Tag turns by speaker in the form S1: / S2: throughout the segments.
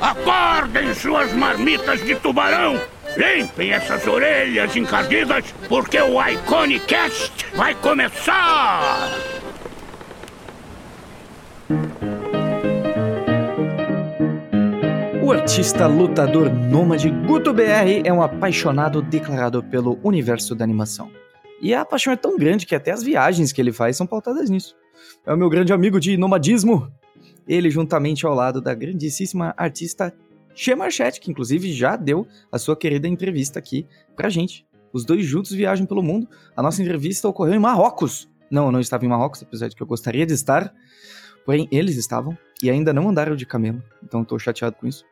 S1: Acordem suas marmitas de tubarão! Limpem essas orelhas encardidas, porque o Iconicast vai começar!
S2: O artista lutador nômade Guto BR é um apaixonado declarado pelo universo da animação. E a paixão é tão grande que até as viagens que ele faz são pautadas nisso. É o meu grande amigo de nomadismo. Ele, juntamente ao lado da grandíssima artista Xia Marchette, que inclusive já deu a sua querida entrevista aqui pra gente. Os dois juntos viajam pelo mundo. A nossa entrevista ocorreu em Marrocos. Não, eu não estava em Marrocos, apesar de que eu gostaria de estar. Porém, eles estavam e ainda não andaram de camelo. Então tô chateado com isso.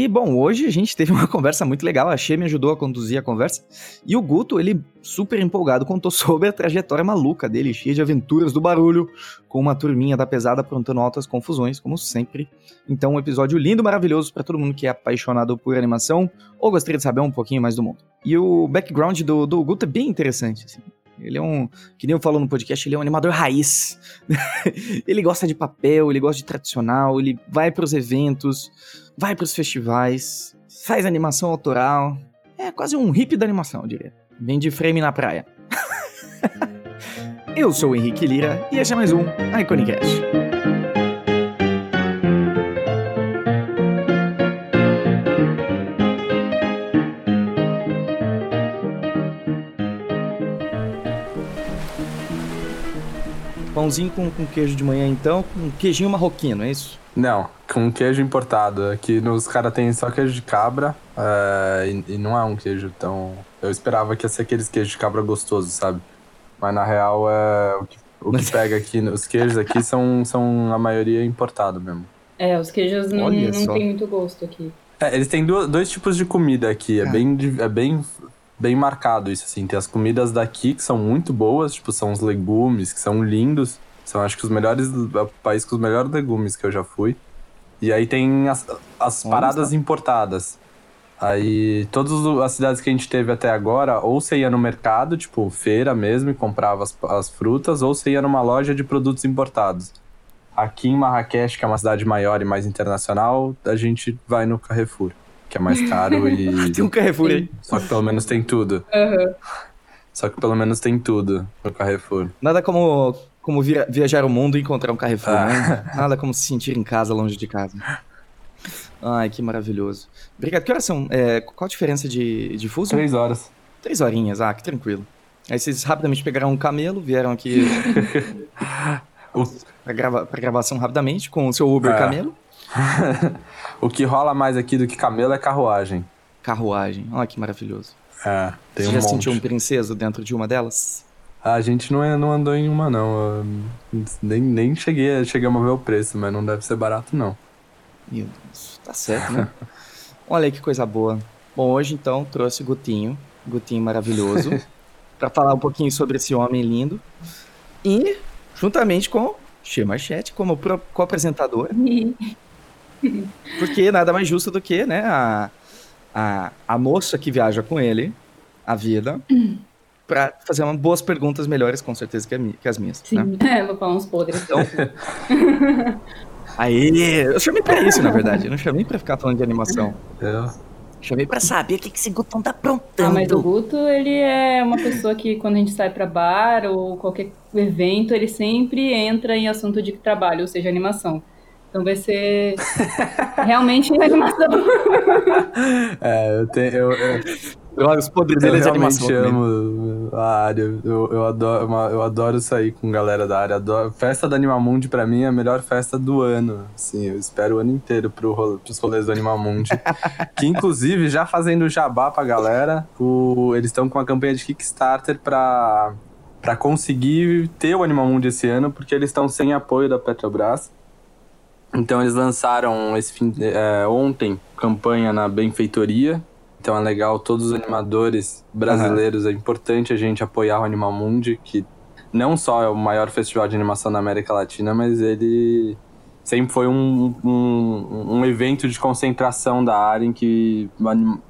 S2: E, bom, hoje a gente teve uma conversa muito legal. A Xê me ajudou a conduzir a conversa. E o Guto, ele, super empolgado, contou sobre a trajetória maluca dele, cheia de aventuras do barulho, com uma turminha da pesada aprontando altas confusões, como sempre. Então, um episódio lindo, maravilhoso para todo mundo que é apaixonado por animação ou gostaria de saber um pouquinho mais do mundo. E o background do, do Guto é bem interessante, assim. Ele é um, que nem eu falo no podcast, ele é um animador raiz. ele gosta de papel, ele gosta de tradicional, ele vai para os eventos, vai para os festivais, faz animação autoral. É quase um hippie da animação, eu diria. Vem de frame na praia. eu sou o Henrique Lira e esse é mais um Iconicast. Pãozinho com, com queijo de manhã, então, com queijinho marroquino, é isso?
S3: Não, com queijo importado. Aqui nos caras tem só queijo de cabra uh, e, e, não é um queijo tão. Eu esperava que ia ser aqueles queijos de cabra gostosos, sabe? Mas na real é o que, o que pega aqui. Os queijos aqui são, são a maioria importado mesmo.
S4: É, os queijos não, não tem muito gosto aqui.
S3: É, eles têm dois, dois tipos de comida aqui. É, é, bem, é bem, bem marcado isso, assim. Tem as comidas daqui que são muito boas, tipo, são os legumes, que são lindos. São acho que os melhores. É o país com os melhores legumes que eu já fui. E aí tem as, as paradas importadas. Aí, todas as cidades que a gente teve até agora, ou você ia no mercado, tipo feira mesmo, e comprava as, as frutas, ou você ia numa loja de produtos importados. Aqui em Marrakech, que é uma cidade maior e mais internacional, a gente vai no Carrefour, que é mais caro e.
S2: tem um Carrefour aí.
S3: Só que pelo menos tem tudo.
S4: Uhum.
S3: Só que pelo menos tem tudo no Carrefour.
S2: Nada como como via, viajar o mundo e encontrar um Carrefour, ah. né? Nada como se sentir em casa, longe de casa. Ai, que maravilhoso. Obrigado. Que horas são? É, qual a diferença de, de fuso?
S3: Três horas.
S2: Três horinhas, ah, que tranquilo. Aí vocês rapidamente pegaram um camelo, vieram aqui pra, grava, pra gravação rapidamente com o seu Uber é. camelo.
S3: o que rola mais aqui do que camelo é carruagem.
S2: Carruagem, olha que maravilhoso.
S3: É, tem
S2: Você
S3: um
S2: já
S3: monte.
S2: sentiu um princeso dentro de uma delas?
S3: A gente não, é, não andou em uma, não. nem, nem cheguei, chegamos a ver o preço, mas não deve ser barato, não.
S2: Meu Deus, tá certo, né? Olha aí que coisa boa. Bom, hoje então trouxe o Gutinho, Gutinho maravilhoso, para falar um pouquinho sobre esse homem lindo. E, juntamente com Xê Marchete, como co-apresentador. porque nada mais justo do que, né, a, a, a moça que viaja com ele, a vida. para fazer umas boas perguntas melhores, com certeza, que, que as minhas.
S4: Sim,
S2: né?
S4: é, vou falar uns podres.
S2: Então, aí, eu chamei pra isso, na verdade. Eu não chamei pra ficar falando de animação.
S3: É.
S2: Chamei pra saber o que, que esse Gutão tá aprontando.
S4: Ah, mas o Guto, ele é uma pessoa que quando a gente sai pra bar ou qualquer evento, ele sempre entra em assunto de trabalho, ou seja, animação. Então vai ser realmente animação.
S3: É, eu tenho. Eu, eu...
S2: Olha, os poderes dele
S3: eu
S2: de animação.
S3: Eu amo a área. Eu, eu, adoro, eu adoro sair com galera da área. Adoro. Festa do Animamundi, pra mim, é a melhor festa do ano. Assim, eu espero o ano inteiro pro rolo, pros rolês do Animamundi. que, inclusive, já fazendo jabá pra galera, o, eles estão com uma campanha de Kickstarter pra, pra conseguir ter o Animamundi esse ano, porque eles estão sem apoio da Petrobras. Então, eles lançaram esse fim, é, ontem campanha na benfeitoria então é legal, todos os animadores brasileiros, uhum. é importante a gente apoiar o Animal Mundi, que não só é o maior festival de animação da América Latina, mas ele sempre foi um, um, um evento de concentração da área em que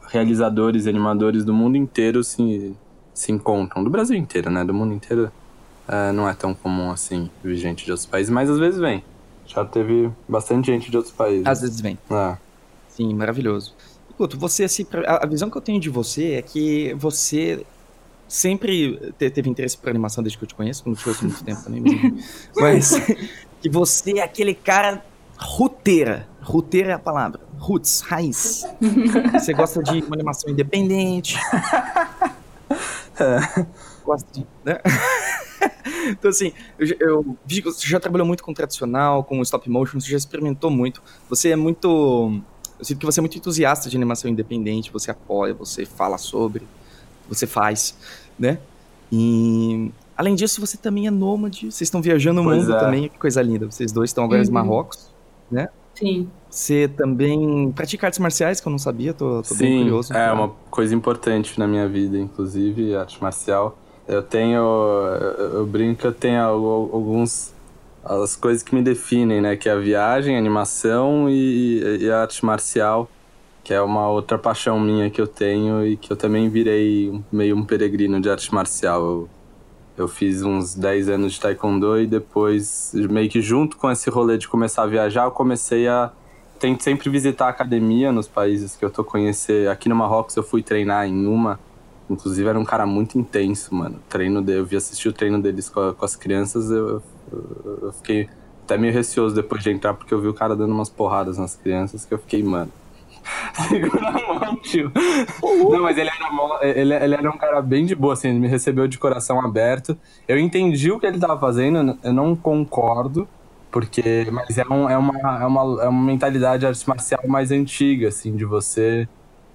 S3: realizadores e animadores do mundo inteiro se, se encontram. Do Brasil inteiro, né? Do mundo inteiro uh, não é tão comum assim vir gente de outros países, mas às vezes vem. Já teve bastante gente de outros países.
S2: Às vezes vem.
S3: É.
S2: Sim, maravilhoso. Guto, você, assim, a visão que eu tenho de você é que você sempre teve interesse por animação desde que eu te conheço, não te conheço muito tempo também, mas, mas que você é aquele cara ruteira. Ruteira é a palavra. Roots, raiz. Você gosta de uma animação independente. É. Gosta de. Né? então, assim, eu, eu vi que você já trabalhou muito com tradicional, com stop motion, você já experimentou muito. Você é muito. Eu sinto que você é muito entusiasta de animação independente, você apoia, você fala sobre, você faz, né? E além disso, você também é nômade, vocês estão viajando o mundo é. também, que coisa linda. Vocês dois estão agora uhum. em Marrocos, né?
S4: Sim.
S2: Você também pratica artes marciais, que eu não sabia, tô, tô Sim, bem curioso.
S3: É uma coisa importante na minha vida, inclusive, arte marcial. Eu tenho. Eu brinco que eu tenho alguns. As coisas que me definem, né? Que é a viagem, a animação e, e a arte marcial, que é uma outra paixão minha que eu tenho e que eu também virei meio um peregrino de arte marcial. Eu, eu fiz uns 10 anos de taekwondo e depois, meio que junto com esse rolê de começar a viajar, eu comecei a tento sempre visitar a academia nos países que eu tô conhecer. Aqui no Marrocos eu fui treinar em uma Inclusive era um cara muito intenso, mano. Treino eu vi assistir o treino deles com, com as crianças, eu, eu, eu, fiquei até meio receoso depois de entrar, porque eu vi o cara dando umas porradas nas crianças que eu fiquei, mano. Segura a mão, tio. Uhum. Não, mas ele era, ele, ele era um cara bem de boa, assim, ele me recebeu de coração aberto. Eu entendi o que ele tava fazendo, eu não concordo, porque. Mas é, um, é, uma, é, uma, é uma mentalidade arte marcial mais antiga, assim, de você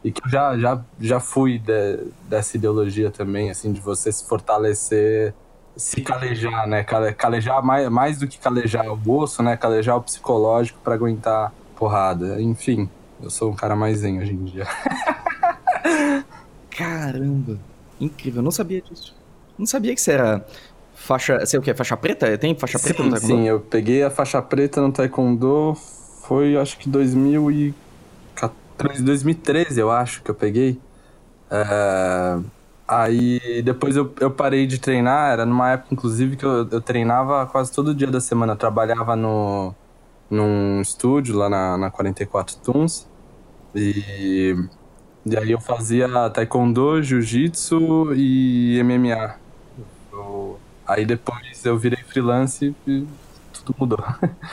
S3: e que eu já, já, já fui de, dessa ideologia também, assim, de você se fortalecer, se calejar, né? Calejar mais, mais do que calejar o osso, né? Calejar o psicológico para aguentar porrada. Enfim, eu sou um cara mais zen hoje em dia.
S2: Caramba, incrível, eu não sabia disso. Não sabia que você era faixa, sei o que, faixa preta? Tem faixa preta
S3: sim, no Taekwondo? Sim, eu peguei a faixa preta no Taekwondo, foi acho que 2014. 2013, eu acho, que eu peguei. É... Aí depois eu, eu parei de treinar, era numa época, inclusive, que eu, eu treinava quase todo dia da semana. Eu trabalhava no, num estúdio lá na, na 44 Tuns. E, e aí eu fazia taekwondo, jiu-jitsu e MMA. Eu, aí depois eu virei freelance e tudo mudou.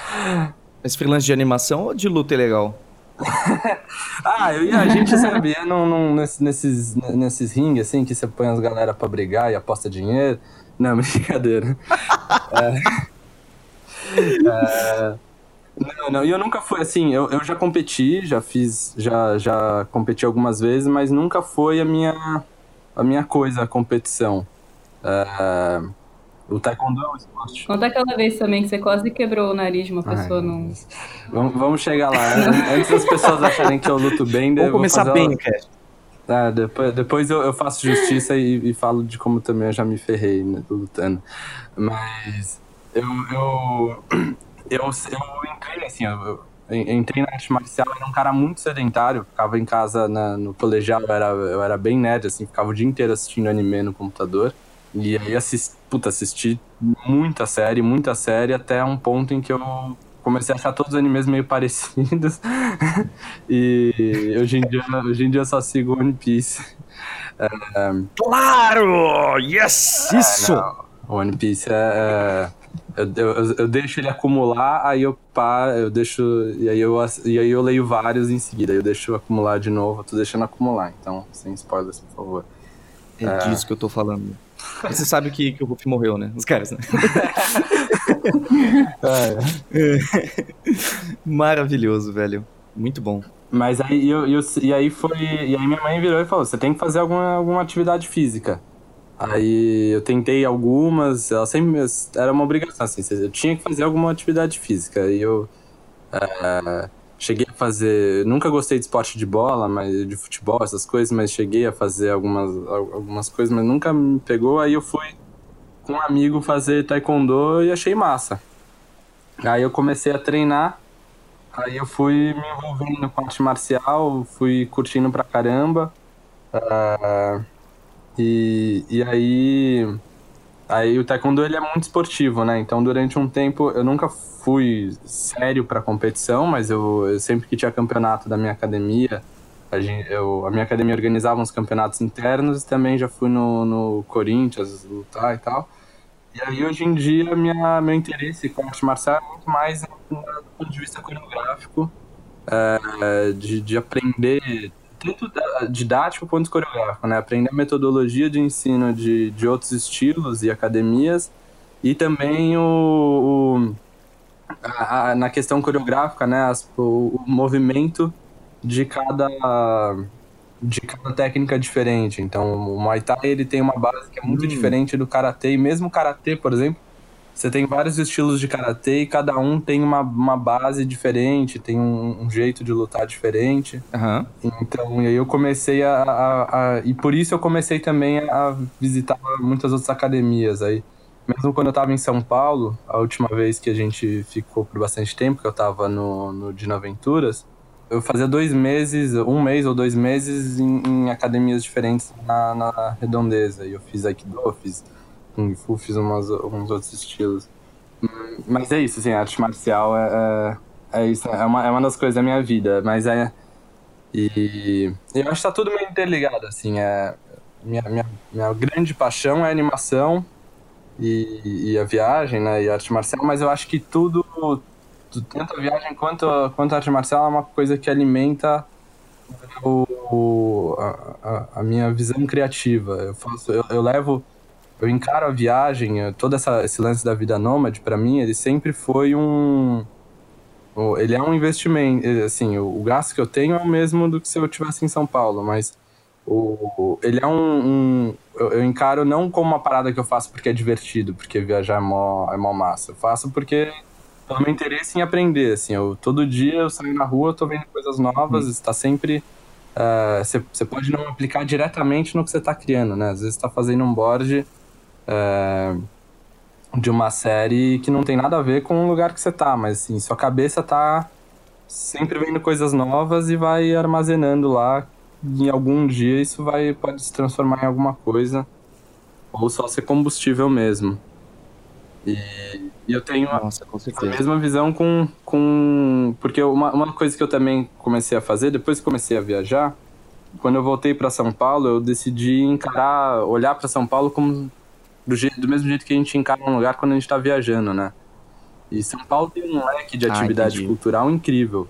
S2: Mas freelance de animação ou de luta é legal?
S3: ah, eu e a gente num, num, nesses, nesses rings, assim, que você põe as galera pra brigar e aposta dinheiro. Não, brincadeira. é, é, não, não, e eu nunca fui, assim, eu, eu já competi, já fiz, já, já competi algumas vezes, mas nunca foi a minha, a minha coisa, a competição. É, o taekwondo é um esporte.
S4: Conta aquela vez também que você quase quebrou o nariz de uma pessoa Ai, num.
S3: Vamos, vamos chegar lá. Antes das pessoas acharem que eu luto bem,
S2: Vamos começar bem, cara.
S3: Ah, depois, depois eu, eu faço justiça e, e, falo de como também eu já me ferrei né, lutando. Mas eu, eu, eu, eu entrei assim, eu, eu entrei na arte marcial, eu era um cara muito sedentário, ficava em casa na, no colegial, eu era, eu era bem nerd, assim, ficava o dia inteiro assistindo anime no computador. E aí assisti, puta, assisti muita série, muita série, até um ponto em que eu comecei a achar todos os animes meio parecidos. e hoje em, dia, hoje em dia eu só sigo One Piece.
S2: É, claro! Yes! Isso! É,
S3: One Piece é. é eu, eu, eu, deixo ele acumular, aí eu paro, eu deixo. E aí eu, e aí eu leio vários em seguida. Aí eu deixo acumular de novo, eu tô deixando acumular. Então, sem spoilers, por favor.
S2: É, é disso que eu tô falando. Você sabe que, que o Ruff morreu, né? Os caras, né? é. Maravilhoso, velho. Muito bom.
S3: Mas aí, eu, eu, e aí foi. E aí minha mãe virou e falou: você tem que fazer alguma, alguma atividade física. Aí eu tentei algumas, ela sempre. Era uma obrigação, assim, eu tinha que fazer alguma atividade física. E eu. É, cheguei a fazer. Nunca gostei de esporte de bola, mas de futebol, essas coisas, mas cheguei a fazer algumas, algumas coisas, mas nunca me pegou. Aí eu fui com um amigo fazer taekwondo e achei massa. Aí eu comecei a treinar, aí eu fui me envolvendo com arte marcial, fui curtindo pra caramba. Uh, e, e aí. Aí o taekwondo ele é muito esportivo, né? Então durante um tempo eu nunca fui sério para competição, mas eu, eu, sempre que tinha campeonato da minha academia, a, gente, eu, a minha academia organizava uns campeonatos internos e também já fui no, no Corinthians lutar e tal. E aí, hoje em dia, minha, meu interesse com arte marcial é muito mais do ponto de vista coreográfico, é, de, de aprender, tanto didático quanto coreográfico, né? Aprender a metodologia de ensino de, de outros estilos e academias, e também o, o a, a, na questão coreográfica, né? As, o, o movimento de cada de cada técnica diferente. Então, o Muay Thai ele tem uma base que é muito hum. diferente do karatê, e mesmo o karatê, por exemplo, você tem vários estilos de karatê e cada um tem uma, uma base diferente, tem um, um jeito de lutar diferente.
S2: Uhum.
S3: Então, e aí eu comecei a, a, a, E por isso eu comecei também a visitar muitas outras academias. Aí, mesmo quando eu estava em São Paulo, a última vez que a gente ficou por bastante tempo, que eu estava no, no Dino Aventuras, eu fazia dois meses, um mês ou dois meses em, em academias diferentes na, na, redondeza. E eu fiz Aikido, fiz Kung Fu, fiz umas, alguns outros estilos. Mas é isso, assim, arte marcial é, é, é isso, é uma, é uma das coisas da minha vida. Mas é. E, e eu acho que tá tudo meio interligado, assim. É, minha, minha, minha grande paixão é animação e, e a viagem, né? E arte marcial, mas eu acho que tudo tanto a viagem quanto, quanto a arte marcial é uma coisa que alimenta o, o a, a, minha visão criativa. Eu, faço, eu, eu, levo, eu encaro a viagem, todo essa, esse lance da vida nômade, para mim, ele sempre foi um. Ele é um investimento, assim, o, o, gasto que eu tenho é o mesmo do que se eu estivesse em São Paulo, mas o, ele é um, um eu, eu, encaro não como uma parada que eu faço porque é divertido, porque viajar é mó, é mó massa. Eu faço porque pelo meu interesse em aprender, assim, eu, todo dia eu saio na rua, tô vendo coisas novas, hum. está sempre... Você uh, pode não aplicar diretamente no que você está criando, né? Às vezes está fazendo um board uh, de uma série que não tem nada a ver com o lugar que você tá, mas assim, sua cabeça tá sempre vendo coisas novas e vai armazenando lá. Em algum dia isso vai pode se transformar em alguma coisa ou só ser combustível mesmo. E, e eu tenho
S2: Nossa,
S3: a, mesma visão com. com porque uma, uma coisa que eu também comecei a fazer, depois que comecei a viajar, quando eu voltei para São Paulo, eu decidi encarar, olhar para São Paulo como do, jeito, do mesmo jeito que a gente encara um lugar quando a gente está viajando, né? E São Paulo tem um leque de ah, atividade ah, cultural incrível.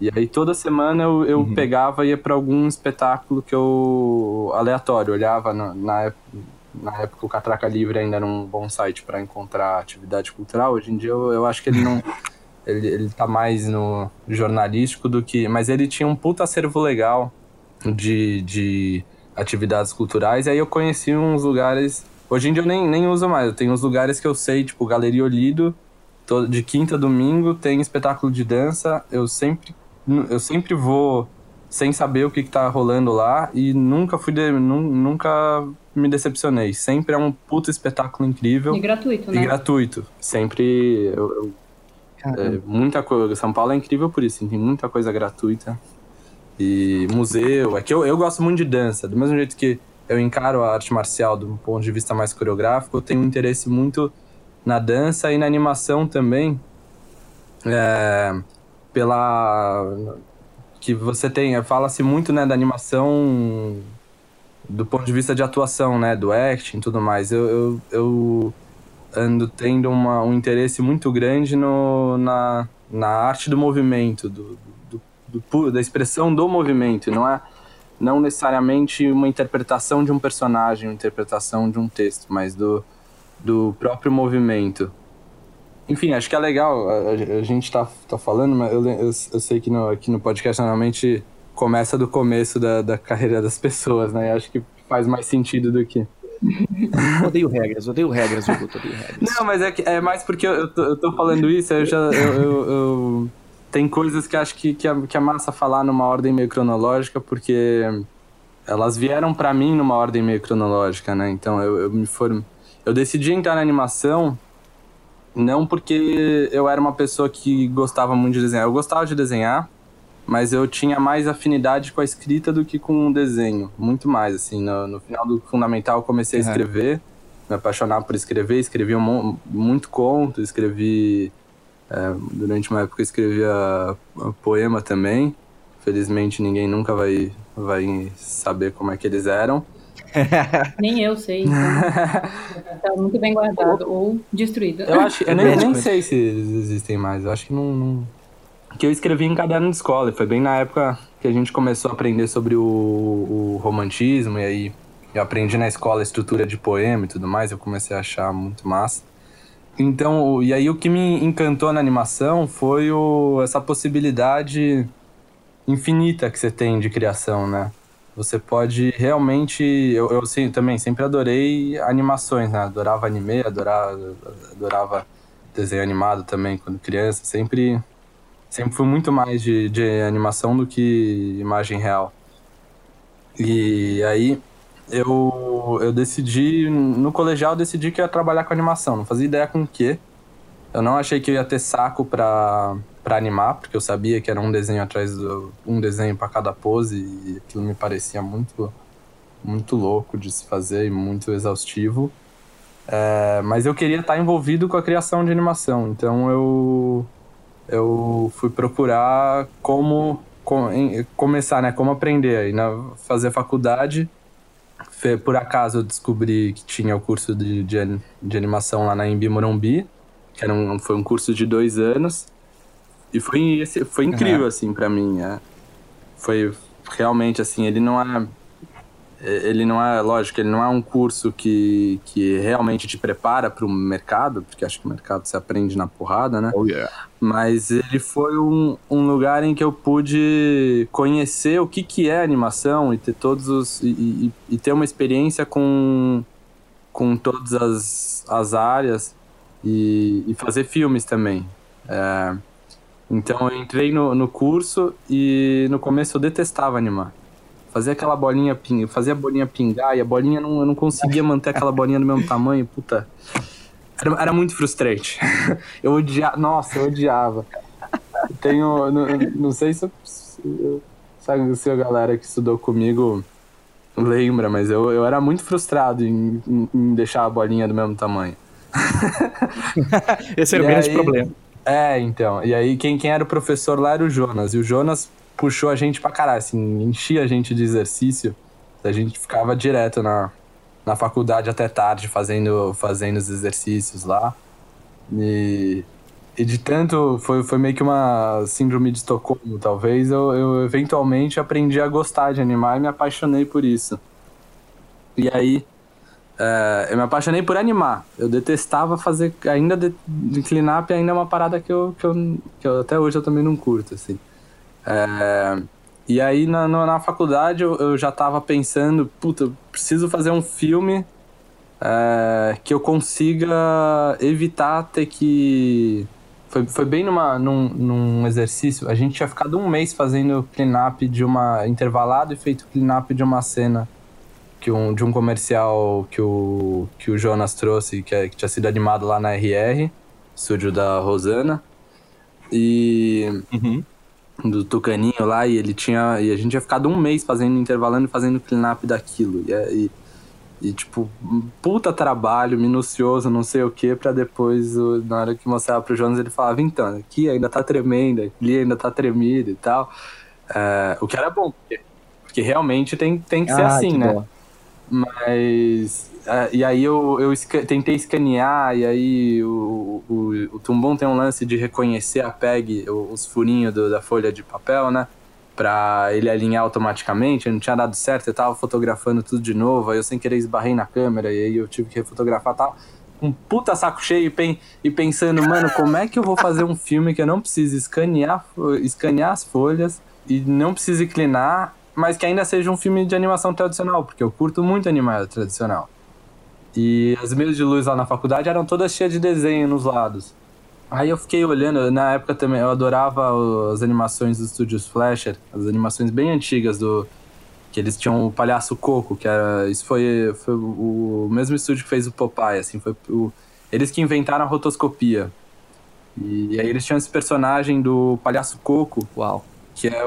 S3: E aí toda semana eu, eu uhum. pegava e ia para algum espetáculo que eu aleatório, olhava na, na época na época o Catraca Livre ainda era um bom site para encontrar atividade cultural. Hoje em dia eu, eu acho que ele não. ele, ele tá mais no jornalístico do que. Mas ele tinha um puta acervo legal de, de atividades culturais. E aí eu conheci uns lugares. Hoje em dia eu nem, nem uso mais. Eu tenho uns lugares que eu sei, tipo Galeria Olido, de quinta a domingo tem espetáculo de dança. Eu sempre, eu sempre vou sem saber o que, que tá rolando lá e nunca fui de, nunca me decepcionei. Sempre é um puto espetáculo incrível.
S4: E gratuito, né?
S3: E gratuito. Sempre. Eu, eu, é, muita coisa. São Paulo é incrível por isso, tem muita coisa gratuita. E museu. É que eu, eu gosto muito de dança. Do mesmo jeito que eu encaro a arte marcial do ponto de vista mais coreográfico, eu tenho um interesse muito na dança e na animação também. É, pela que você tem, fala-se muito, né, da animação do ponto de vista de atuação, né, do acting e tudo mais, eu, eu, eu ando tendo uma, um interesse muito grande no, na, na arte do movimento, do, do, do, da expressão do movimento, não é não necessariamente uma interpretação de um personagem, uma interpretação de um texto, mas do, do próprio movimento. Enfim, acho que é legal a, a gente tá, tá falando, mas eu, eu, eu sei que no, aqui no podcast normalmente começa do começo da, da carreira das pessoas, né? acho que faz mais sentido do que.
S2: odeio regras, odeio regras, Hugo, odeio regras.
S3: Não, mas é, é mais porque eu, eu, tô, eu tô falando isso, eu já. Eu, eu, eu, tem coisas que acho que, que, é, que é massa falar numa ordem meio cronológica, porque elas vieram para mim numa ordem meio cronológica, né? Então eu, eu me form... Eu decidi entrar na animação não porque eu era uma pessoa que gostava muito de desenhar. Eu gostava de desenhar, mas eu tinha mais afinidade com a escrita do que com o desenho. Muito mais, assim. No, no final do fundamental eu comecei a escrever, me apaixonar por escrever. Escrevi um, muito conto, escrevi É, durante uma época eu escrevia poema também. Felizmente ninguém nunca vai, vai saber como é que eles eram.
S4: Nem eu sei. Então. tá muito bem guardado ou destruído.
S3: Eu acho, eu nem, nem sei se eles existem mais. Eu acho que não, não, Que eu escrevi em caderno de escola. Foi bem na época que a gente começou a aprender sobre o, o romantismo. E aí eu aprendi na escola a estrutura de poema e tudo mais. Eu comecei a achar muito massa. Então, e aí o que me encantou na animação foi o, essa possibilidade infinita que você tem de criação, né? Você pode realmente. Eu, eu sim, também sempre adorei animações, né? Adorava anime, adorava, adorava desenho animado também quando criança. Sempre, sempre fui muito mais de, de animação do que imagem real. E aí eu, eu decidi. No colegial, eu decidi que ia trabalhar com animação. Não fazia ideia com o quê. Eu não achei que eu ia ter saco pra para animar, porque eu sabia que era um desenho atrás do um desenho para cada pose e aquilo me parecia muito muito louco de se fazer e muito exaustivo. É, mas eu queria estar envolvido com a criação de animação, então eu eu fui procurar como com, em, começar, né, como aprender aí, na fazer faculdade. Por acaso eu descobri que tinha o curso de, de, de animação lá na Embi Morumbi, era um, foi um curso de dois anos. E foi, foi incrível, uhum. assim, para mim. É. Foi realmente, assim, ele não é. Ele não é, lógico, ele não é um curso que, que realmente te prepara para o mercado, porque acho que o mercado se aprende na porrada, né?
S1: Oh, yeah.
S3: Mas ele foi um, um lugar em que eu pude conhecer o que, que é animação e ter todos os. e, e, e ter uma experiência com, com todas as, as áreas e, e fazer filmes também. É, então eu entrei no, no curso e no começo eu detestava animar. Fazia aquela bolinha pinga, fazia a bolinha pingar e a bolinha não, eu não conseguia manter aquela bolinha do mesmo tamanho, puta. Era, era muito frustrante. eu odiava, nossa, eu odiava. Tenho, não, não sei se, sabe, se a galera que estudou comigo lembra, mas eu, eu era muito frustrado em, em, em deixar a bolinha do mesmo tamanho.
S2: Esse era o grande problema.
S3: É, então. E aí quem, quem era o professor lá era o Jonas. E o Jonas puxou a gente pra caralho, assim, enchia a gente de exercício. A gente ficava direto na, na faculdade até tarde fazendo, fazendo os exercícios lá. E, e de tanto, foi, foi meio que uma síndrome de Estocolmo, talvez. Eu, eu eventualmente aprendi a gostar de animar e me apaixonei por isso. E aí, é, eu me apaixonei por animar. Eu detestava fazer. Ainda de, de clean-up ainda é uma parada que eu, que eu, que eu até hoje eu também não curto, assim. É, e aí na, na faculdade eu, eu já tava pensando, puta, eu preciso fazer um filme é, que eu consiga evitar ter que. Foi, foi bem numa, num, num exercício. A gente tinha ficado um mês fazendo clean-up de uma. intervalado e feito clean-up de uma cena que um, de um comercial que o, que o Jonas trouxe, que, é, que tinha sido animado lá na RR, estúdio da Rosana. E. Uhum. Do Tucaninho lá, e ele tinha. E a gente tinha ficado um mês fazendo, intervalando e fazendo clean-up daquilo. E, é, e, e, tipo, puta trabalho, minucioso, não sei o que, pra depois, na hora que mostrava pro Jonas, ele falava, então, aqui ainda tá tremendo, ali ainda tá tremido e tal. É, o que era bom, porque, porque realmente tem, tem que ser ah, assim, né? Boa. Mas. Uh, e aí eu, eu tentei escanear, e aí o, o, o Tumbum tem um lance de reconhecer a PEG, os furinhos do, da folha de papel, né? Pra ele alinhar automaticamente, não tinha dado certo, eu tava fotografando tudo de novo, aí eu sem querer esbarrei na câmera, e aí eu tive que refotografar tal. Um puta saco cheio e pensando, mano, como é que eu vou fazer um filme que eu não preciso escanear, escanear as folhas e não preciso inclinar mas que ainda seja um filme de animação tradicional, porque eu curto muito animado tradicional. E as mesas de luz lá na faculdade eram todas cheias de desenho nos lados. Aí eu fiquei olhando, na época também, eu adorava as animações dos estúdios Flasher, as animações bem antigas do. Que eles tinham o Palhaço Coco, que era. Isso foi, foi o mesmo estúdio que fez o Popeye, assim, foi o, eles que inventaram a rotoscopia. E, e aí eles tinham esse personagem do Palhaço Coco.
S2: Uau
S3: que é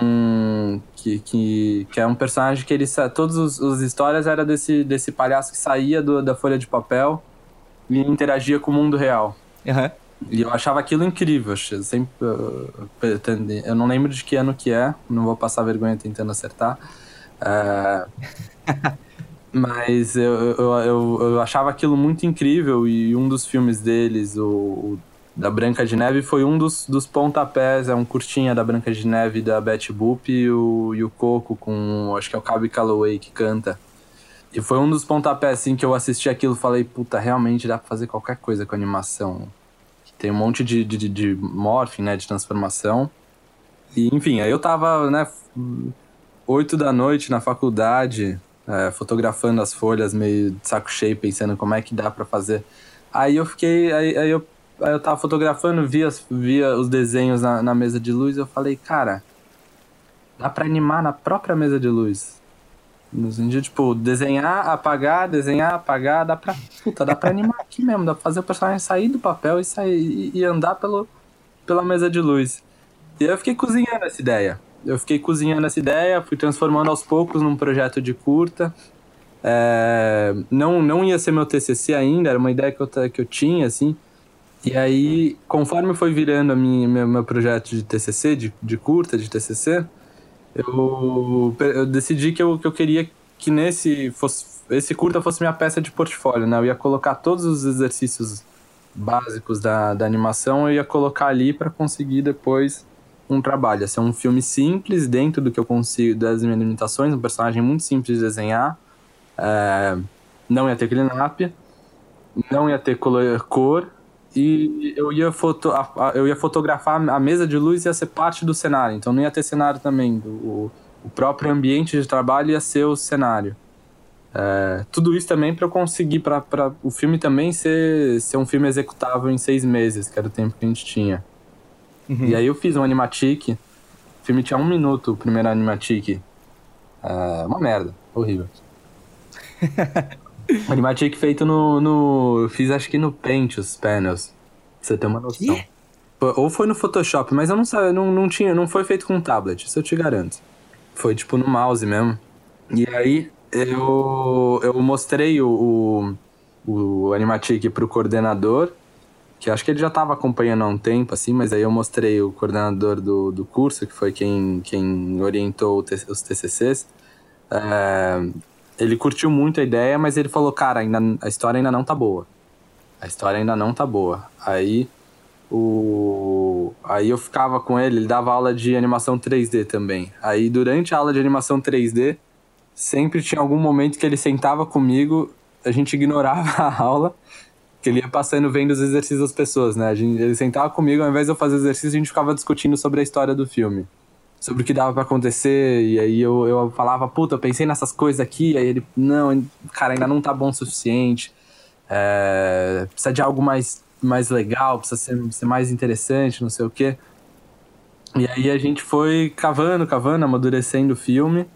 S3: um que, que, que é um personagem que ele todos os, os histórias era desse desse palhaço que saía do, da folha de papel e interagia com o mundo real.
S2: Uhum.
S3: E eu achava aquilo incrível. Eu sempre. Eu não lembro de que ano que é, não vou passar vergonha tentando acertar. É, mas eu, eu, eu, eu achava aquilo muito incrível e um dos filmes deles, o da Branca de Neve, foi um dos, dos pontapés. É um curtinha da Branca de Neve da Betty Boop e o, e o Coco com. Acho que é o Cabe Calloway que canta. E foi um dos pontapés assim que eu assisti aquilo falei, puta, realmente dá pra fazer qualquer coisa com animação. Tem um monte de, de, de- de morphing, né, de transformação. E, enfim, aí eu tava, né, oito da noite na faculdade, é, fotografando as folhas, meio de saco cheio, pensando como é que dá pra fazer. Aí eu fiquei, aí, aí eu, eu tava fotografando, via, via os desenhos na, na mesa de luz, eu falei, cara, dá pra animar na própria mesa de luz. No sentido, tipo, desenhar, apagar, desenhar, apagar, dá pra. Puta, dá pra animar aqui mesmo, dá pra fazer o personagem sair do papel e sair e, andar pelo, pela mesa de luz. E eu fiquei cozinhando essa ideia. Eu fiquei cozinhando essa ideia, fui transformando aos poucos num projeto de curta. É, não, não ia ser meu TCC ainda, era uma ideia que eu, que eu tinha, assim. E aí, conforme foi virando a minha, meu, meu projeto de TCC, de, de curta, de TCC, eu, eu decidi que eu, que eu queria que nesse fosse, esse curta fosse minha peça de portfólio, né? Eu ia colocar todos os exercícios básicos da, da animação, eu ia colocar ali para conseguir depois um trabalho. Ia ser um filme simples, dentro do que eu consigo, das minhas limitações, um personagem muito simples de desenhar. É, não ia ter cleanup, não ia ter cor, e eu ia, foto, eu ia fotografar a mesa de luz ia ser parte do cenário, então não ia ter cenário também. O, o próprio ambiente de trabalho ia ser o cenário. É, tudo isso também para eu conseguir, para o filme também ser, ser um filme executável em seis meses, que era o tempo que a gente tinha. E aí eu fiz um animatic, o filme tinha um minuto, o primeiro animatic. É, uma merda, horrível. animatic feito no, no. eu Fiz acho que no Paint os panels. Pra você ter uma noção.
S2: Quê?
S3: Foi- Ou foi no Photoshop, mas eu não sabia, não, não tinha, não foi feito com tablet, isso eu te garanto. Foi tipo no mouse mesmo. E aí eu, eu mostrei o, o, o Animatic pro coordenador, que acho que ele já estava acompanhando há um tempo, assim, mas aí eu mostrei o coordenador do, do curso, que foi quem, quem orientou os TCCs. É, ele curtiu muito a ideia, mas ele falou, cara, ainda, a história ainda não tá boa. A história ainda não tá boa. Aí o aí eu ficava com ele, ele dava aula de animação 3D também. Aí durante a aula de animação 3D, sempre tinha algum momento que ele sentava comigo, a gente ignorava a aula, que ele ia passando vendo os exercícios das pessoas, né? Gente, ele sentava comigo, ao invés de eu fazer exercício, a gente ficava discutindo sobre a história do filme. Sobre o que dava pra acontecer, e aí eu, eu falava, puta, eu pensei nessas coisas aqui, aí ele, não, cara, ainda não tá bom o suficiente, é, precisa de algo mais, mais legal, precisa ser, ser mais interessante, não sei o quê. E aí a gente foi cavando, cavando, amadurecendo o filme.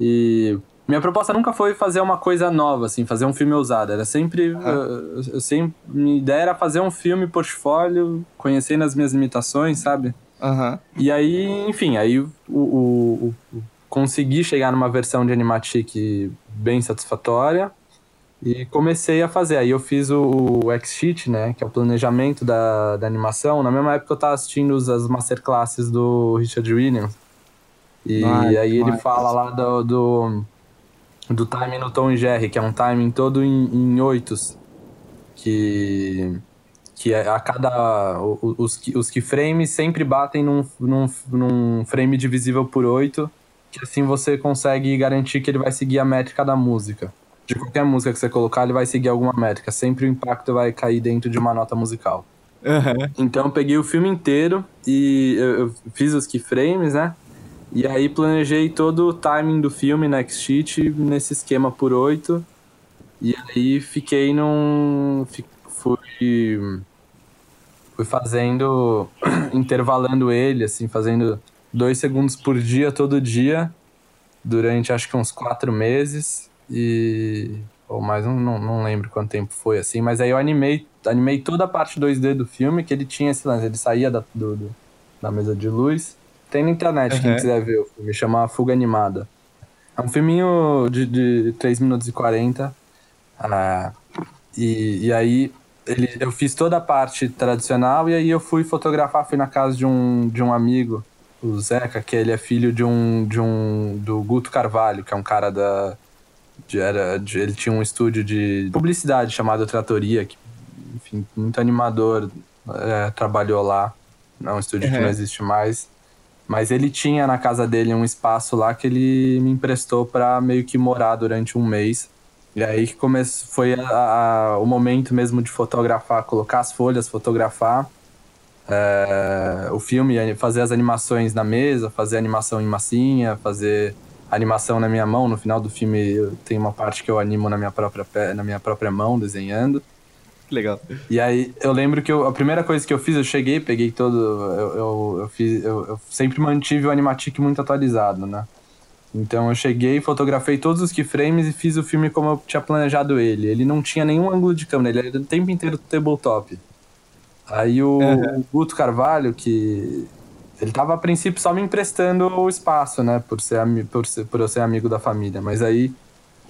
S3: E minha proposta nunca foi fazer uma coisa nova, assim, fazer um filme ousado. Era sempre. eu, eu sempre minha ideia era fazer um filme portfólio, conhecendo as minhas limitações, sabe?
S2: Aham.
S3: E aí, enfim, aí o, o, o- consegui chegar numa versão de Animatic bem satisfatória e comecei a fazer. Aí eu fiz o, o X-Sheet, né, que é o planejamento da, da animação. Na mesma época eu tava assistindo as masterclasses do Richard Williams. E
S2: Ah,
S3: aí ele
S2: demais.
S3: fala lá do, do, do timing no Tom e Jerry, que é um timing todo em, em oitos. Que que é a cada os, os keyframes sempre batem num, num, num frame divisível por 8, que assim você consegue garantir que ele vai seguir a métrica da música. De qualquer música que você colocar, ele vai seguir alguma métrica. Sempre o impacto vai cair dentro de uma nota musical.
S2: Aham.
S3: Então eu peguei o filme inteiro e eu, fiz os keyframes, né? E aí planejei todo o timing do filme na X-Sheet nesse esquema por 8. E aí fiquei num. Fui. Fui fazendo. intervalando ele, assim, fazendo dois segundos por dia, todo dia, durante acho que uns quatro meses. E. Ou mais, não, não, lembro quanto tempo foi assim, mas aí eu animei, animei toda a parte 2D do filme, que ele tinha esse lance, ele saía da, do, do- da mesa de luz. Tem na internet, quem
S2: Uhum.
S3: quiser ver o filme, chama Fuga Animada. É um filminho de, de 3 minutos e 40. Ah, e, e aí ele, eu fiz toda a parte tradicional e aí eu fui fotografar, fui na casa de um, de um amigo, o Zeca, que ele é filho de um, de um do Guto Carvalho, que é um cara da de, era, de, ele tinha um estúdio de publicidade chamado Tratoria, que enfim, muito animador, é, trabalhou lá. É um estúdio uhum. que não existe mais. Mas ele tinha na casa dele um espaço lá que ele me emprestou para meio que morar durante um mês. E aí que começou, foi a, a, o momento mesmo de fotografar, colocar as folhas, fotografar é, o filme, fazer as animações na mesa, fazer animação em massinha, fazer animação na minha mão. No final do filme tem uma parte que eu animo na minha própria, na minha própria mão, desenhando.
S2: Legal.
S3: E aí, eu lembro que eu, a primeira coisa que eu fiz, eu cheguei, peguei todo. Eu, eu, eu fiz, eu, eu, sempre mantive o Animatic muito atualizado, né? Então eu cheguei, fotografei todos os keyframes e fiz o filme como eu tinha planejado ele. Ele não tinha nenhum ângulo de câmera, ele era o tempo inteiro tabletop. Aí o, uhum. o Guto Carvalho, que. Ele tava a princípio só me emprestando o espaço, né? Por, ser, por, ser, por eu ser amigo da família. Mas aí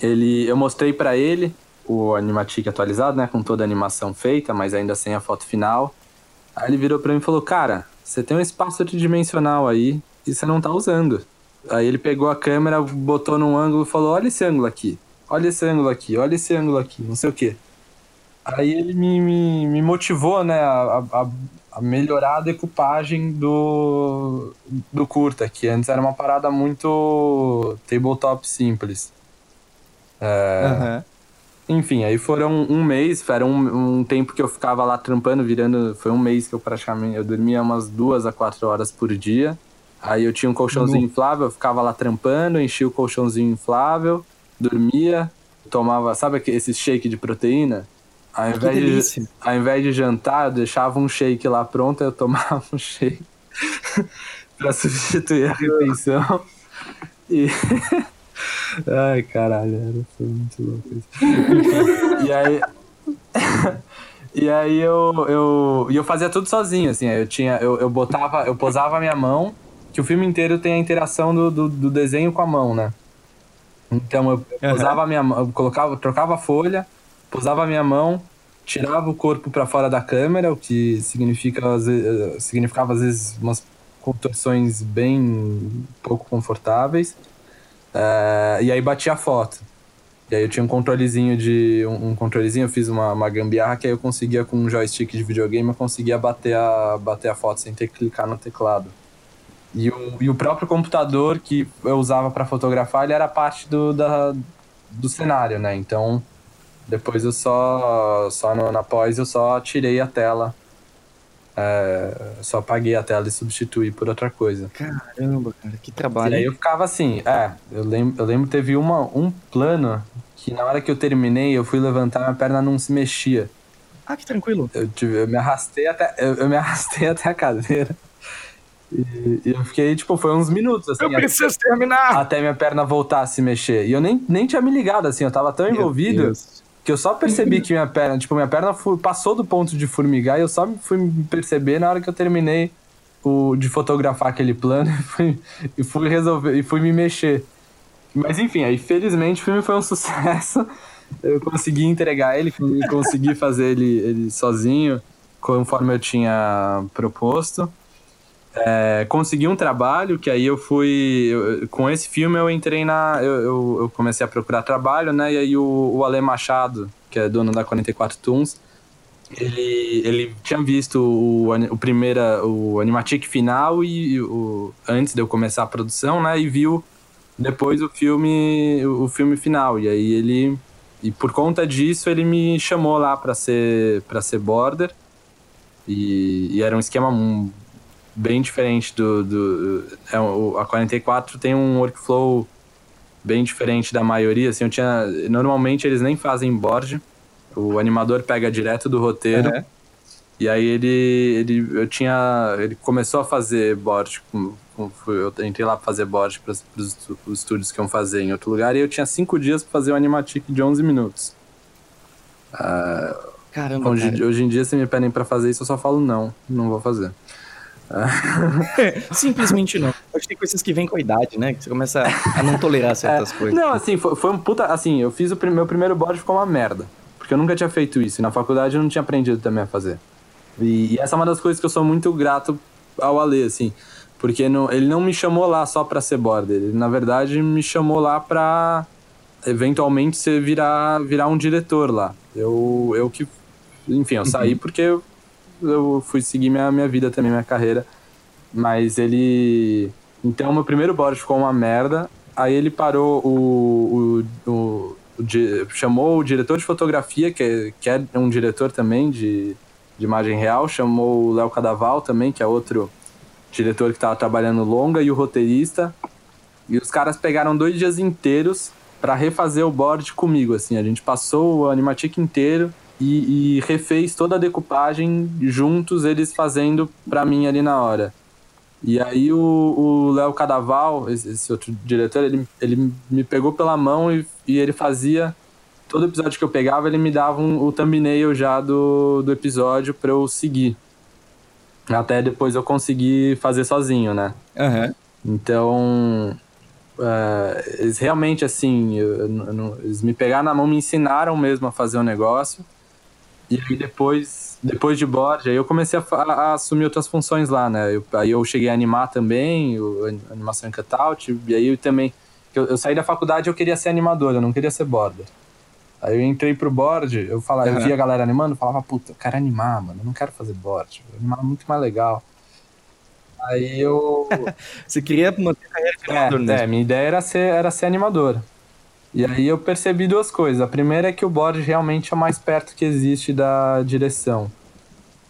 S3: ele, eu mostrei para ele o Animatic atualizado, né? Com toda a animação feita, mas ainda sem a foto final. Aí ele virou para mim e falou: Cara, você tem um espaço tridimensional aí e você não tá usando. Aí ele pegou a câmera, botou num ângulo e falou: Olha esse ângulo aqui, olha esse ângulo aqui, olha esse ângulo aqui, não sei o quê. Aí ele me, me, me motivou, né, a, a, a, melhorar a decupagem do, do curta, que antes era uma parada muito tabletop simples. É, uhum. Enfim, aí foram um mês, era um, um, tempo que eu ficava lá trampando, virando. Foi um mês que eu praticamente. Eu dormia umas duas a quatro horas por dia. Aí eu tinha um colchãozinho inflável, eu ficava lá trampando, enchia o colchãozinho inflável, dormia, tomava, sabe esse shake de proteína? Ao ah, invés, de, ao invés de jantar, eu deixava um shake lá pronto, eu tomava um shake pra substituir a refeição. E. Ai, caralho, era, foi muito louco isso. e aí. e aí eu, eu, eu fazia tudo sozinho, assim. Eu tinha. Eu, eu botava. Eu posava a minha mão, que o filme inteiro tem a interação do, do, do desenho com a mão, né? Então eu, eu posava a minha mão, colocava, trocava a folha, posava a minha mão, tirava o corpo para fora da câmera, o que significa, às vezes, significava às vezes umas contorções bem pouco confortáveis. Uh, e aí batia a foto. E aí eu tinha um controlezinho de. Um, um controlezinho, eu fiz uma, uma gambiarra que aí eu conseguia, com um joystick de videogame, eu conseguia bater a, bater a foto sem ter que clicar no teclado. E o, e o próprio computador que eu usava para fotografar, ele era parte do, da, do cenário, né? Então, depois eu só, só no, na pós, eu só tirei a tela é, só apaguei a tela e substituí por outra coisa.
S2: Caramba, cara, que trabalho.
S3: E aí eu ficava assim, é, eu lembro, eu lembro teve uma, um plano que na hora que eu terminei, eu fui levantar, minha perna não se mexia.
S2: Ah, que tranquilo.
S3: Eu, tive, eu me arrastei até, eu, eu, me arrastei até a cadeira. E, e, eu fiquei, tipo, foi uns minutos, assim.
S1: Eu preciso até, terminar!
S3: Até minha perna voltar a se mexer. E eu nem, nem tinha me ligado, assim, eu tava tão Meu envolvido Deus que eu só percebi que minha perna, tipo, minha perna passou do ponto de formigar e eu só fui perceber na hora que eu terminei o, de fotografar aquele plano e fui, e fui resolver e fui me mexer. Mas enfim, aí felizmente o filme foi um sucesso. Eu consegui entregar ele, consegui fazer ele, ele sozinho, conforme eu tinha proposto. É, consegui um trabalho que aí eu fui. Eu, com esse filme eu entrei na. Eu, eu, eu, comecei a procurar trabalho, né? E aí o, o Ale Machado, que é dono da 44 Tunes, ele, ele tinha visto o, o, primeira, o Animatic final e o, antes de eu começar a produção, né? E viu depois o filme, o filme final. E aí ele. E por conta disso ele me chamou lá para ser, pra ser border. E, e, era um esquema bem diferente do. do é, o, a 44 tem um workflow bem diferente da maioria. Assim, eu tinha, normalmente eles nem fazem board. O animador pega direto do roteiro. Uhum. E aí ele, ele, eu tinha, ele começou a fazer board. Com, com, eu entrei lá para fazer board para os estúdios que iam fazer em outro lugar. E eu tinha cinco dias para fazer um animatic de 11 minutos.
S2: Uh, Caramba,
S3: hoje,
S2: cara.
S3: hoje em dia, se me pedem para fazer isso, eu só falo não, não vou fazer.
S2: Simplesmente não. Acho que tem coisas que vêm com a idade, né? Que você começa a não tolerar certas é, coisas.
S3: Não, assim, foi, foi um puta. Assim, eu fiz o meu primeiro board ficou uma merda. Porque porque eu nunca tinha feito isso. E na faculdade eu não tinha aprendido também a fazer. E, e essa é uma das coisas que eu sou muito grato ao Ale, assim. Porque não, ele não me chamou lá só pra ser border. Ele, na verdade, me chamou lá pra eventualmente você virar, virar um diretor lá. Eu, eu que. Enfim, eu saí porque eu, eu fui seguir minha, minha vida também, minha carreira. Mas ele. Então, meu primeiro board ficou uma merda. Aí ele parou o. o, o, o chamou o diretor de fotografia, que é, que é um diretor também de, de imagem real. Chamou o Léo Cadaval também, que é outro diretor que estava trabalhando longa, e o roteirista. E os caras pegaram dois dias inteiros para refazer o board comigo, assim. A gente passou o Animatic inteiro e, e refez toda a decupagem juntos, eles fazendo pra mim ali na hora. E aí o Léo Cadaval, esse, outro diretor, ele, ele me pegou pela mão e, e ele fazia... Todo episódio que eu pegava, ele me dava um, o thumbnail já do, do episódio pra eu seguir. Até depois eu consegui fazer sozinho, né?
S2: Aham.
S3: Então, é, eles realmente, assim, eu- eu não- eles me pegaram na mão, me ensinaram mesmo a fazer o negócio. E aí depois, depois de board, aí eu comecei a, a assumir outras funções lá, né? Eu- aí eu cheguei a animar também, o, a animação em cutout, e aí eu também... Eu, eu saí da faculdade eu queria ser animador, eu não queria ser border. Aí eu entrei pro board, eu falava, eu
S2: Aham.
S3: via a galera animando, eu falava, puta, eu quero animar, mano, eu não quero fazer board, animar é muito mais legal. Aí eu...
S2: Você queria manter a carreira de animador
S3: É,
S2: mesmo.
S3: é, minha ideia era ser, era ser animador. E aí eu percebi duas coisas. A primeira é que o board realmente é o mais perto que existe da direção.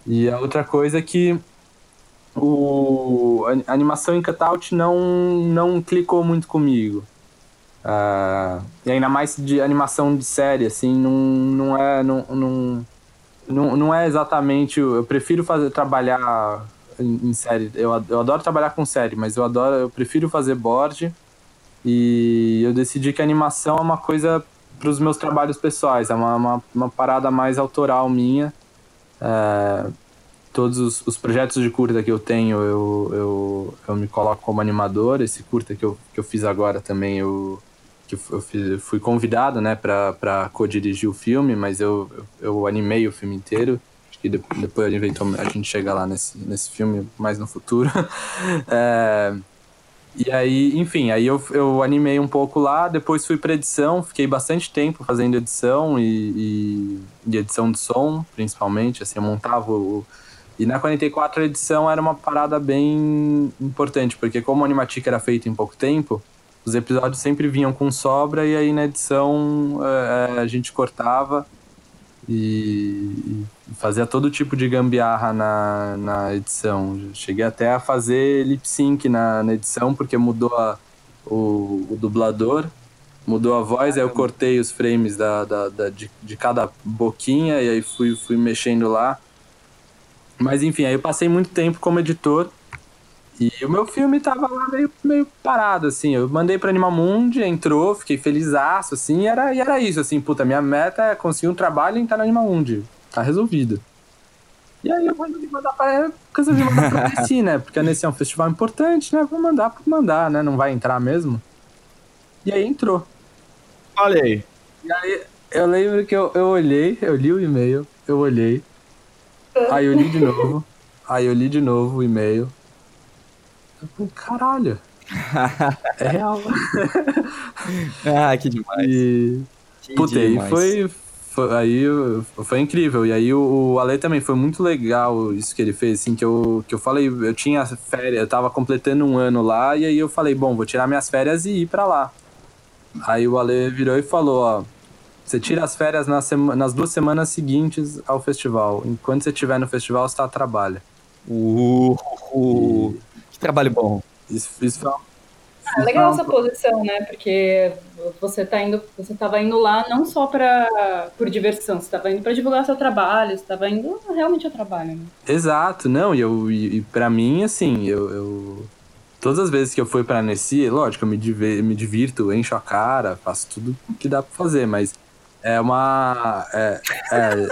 S3: E a outra coisa é que o, a animação em cutout não, não clicou muito comigo. Ah, e ainda mais de animação de série, assim, não, não é. Não, não, não, não é exatamente. Eu prefiro fazer, trabalhar em, em série. Eu, eu adoro trabalhar com série, mas eu adoro. Eu prefiro fazer board. E eu decidi que a animação é uma coisa para os meus trabalhos pessoais, é uma, uma, uma parada mais autoral minha. É, todos os, os projetos de curta que eu tenho, eu, eu, eu me coloco como animador. Esse curta que eu, que eu fiz agora também, eu, que eu eu fiz- fui convidado né, para co-dirigir o filme, mas eu, eu, eu animei o filme inteiro. Acho que de- depois eventualmente a gente chega lá nesse, nesse filme mais no futuro. É, e aí, enfim, aí eu, eu animei um pouco lá, depois fui pra edição, fiquei bastante tempo fazendo edição e, e, e edição de som, principalmente, assim, eu montava o... E na 44 a edição era uma parada bem importante, porque como o Animatic era feito em pouco tempo, os episódios sempre vinham com sobra e aí na edição eh, a gente cortava e, fazia todo tipo de gambiarra na, na edição. Cheguei até a fazer lip sync na, na edição, porque mudou a, o, o dublador, mudou a voz, aí eu cortei os frames da, da, da- de, de cada boquinha e aí fui, fui mexendo lá. Mas enfim, aí eu passei muito tempo como editor. E o meu filme tava lá meio, meio parado, assim. Eu mandei pra Animamundi, entrou, fiquei felizaço, assim, e era, e era isso, assim, puta, minha meta é conseguir um trabalho e entrar no Animamundi. Tá resolvido. E aí eu resolvi mandar pra. Resolvi mandar pra Nessi, né? Porque a Nessi é um festival importante, né? Vou mandar por mandar, né? Não vai entrar mesmo. E aí entrou.
S2: Aí.
S3: E aí eu lembro que eu, eu olhei, eu li o e-mail, eu olhei. Aí eu li de novo. Aí eu li de novo o e-mail. Eu falei, caralho. É real.
S2: Ah, que demais.
S3: E.
S2: Que
S3: Puta, e
S2: demais.
S3: foi, foi. Aí foi incrível. E aí o, o Ale também foi muito legal isso que ele fez, assim, que eu, que eu falei, eu tinha férias, eu tava completando um ano lá, e aí eu falei, bom, vou tirar minhas férias e ir pra lá. Aí o Ale virou e falou, ó. Você tira as férias nas, sema- nas duas semanas seguintes ao festival. Enquanto você estiver no festival, você tá a trabalho.
S2: Uh, uh, que trabalho bom.
S3: Isso, isso foi uma-
S4: É legal essa posição, né? Porque você tá indo, você tava indo lá não só pra, por diversão, você tava indo pra divulgar seu trabalho, você tava indo realmente ao trabalho, né?
S3: Exato, não, e, eu, e, pra mim, assim, eu, eu- Todas as vezes que eu fui pra Nessie, lógico, eu me, diver, me divirto, encho a cara, faço tudo que dá pra fazer, mas é uma. É, é,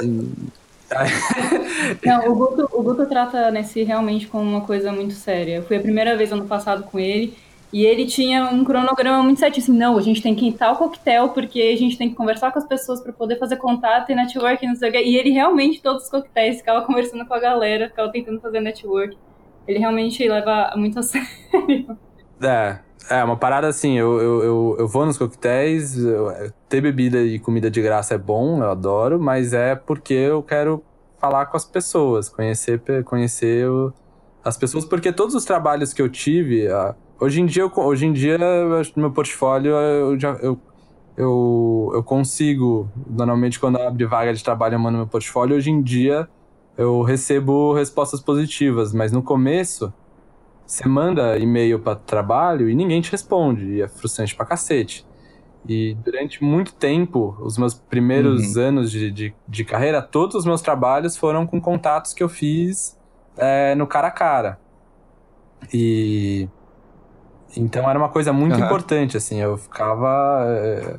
S4: Não, o Guto, o Guto trata nesse realmente como uma coisa muito séria. Eu fui a primeira vez ano passado com ele E ele tinha um cronograma muito certinho, assim, não, a gente tem que ir tal coquetel, porque a gente tem que conversar com as pessoas para poder fazer contato e network, não sei o quê. E ele realmente, todos os coquetéis, ficava conversando com a galera, ficava tentando fazer network. Ele realmente leva muito a sério.
S3: É, é uma parada assim, eu, eu, eu, eu vou nos coquetéis, eu, ter bebida e comida de graça é bom, eu adoro, mas é porque eu quero falar com as pessoas, conhecer, conhecer as pessoas, porque todos os trabalhos que eu tive... Hoje em dia, hoje em dia no meu portfólio, eu, já, eu, eu, eu consigo, normalmente quando abre vaga de trabalho, eu mando meu portfólio. Hoje em dia, eu recebo respostas positivas, mas no começo, você manda e-mail para trabalho e ninguém te responde, e é frustrante pra cacete. E durante muito tempo, os meus primeiros uhum. anos de, de, de, carreira, todos os meus trabalhos foram com contatos que eu fiz é, no cara a cara. E então era uma coisa muito uhum. importante, assim, eu ficava. É,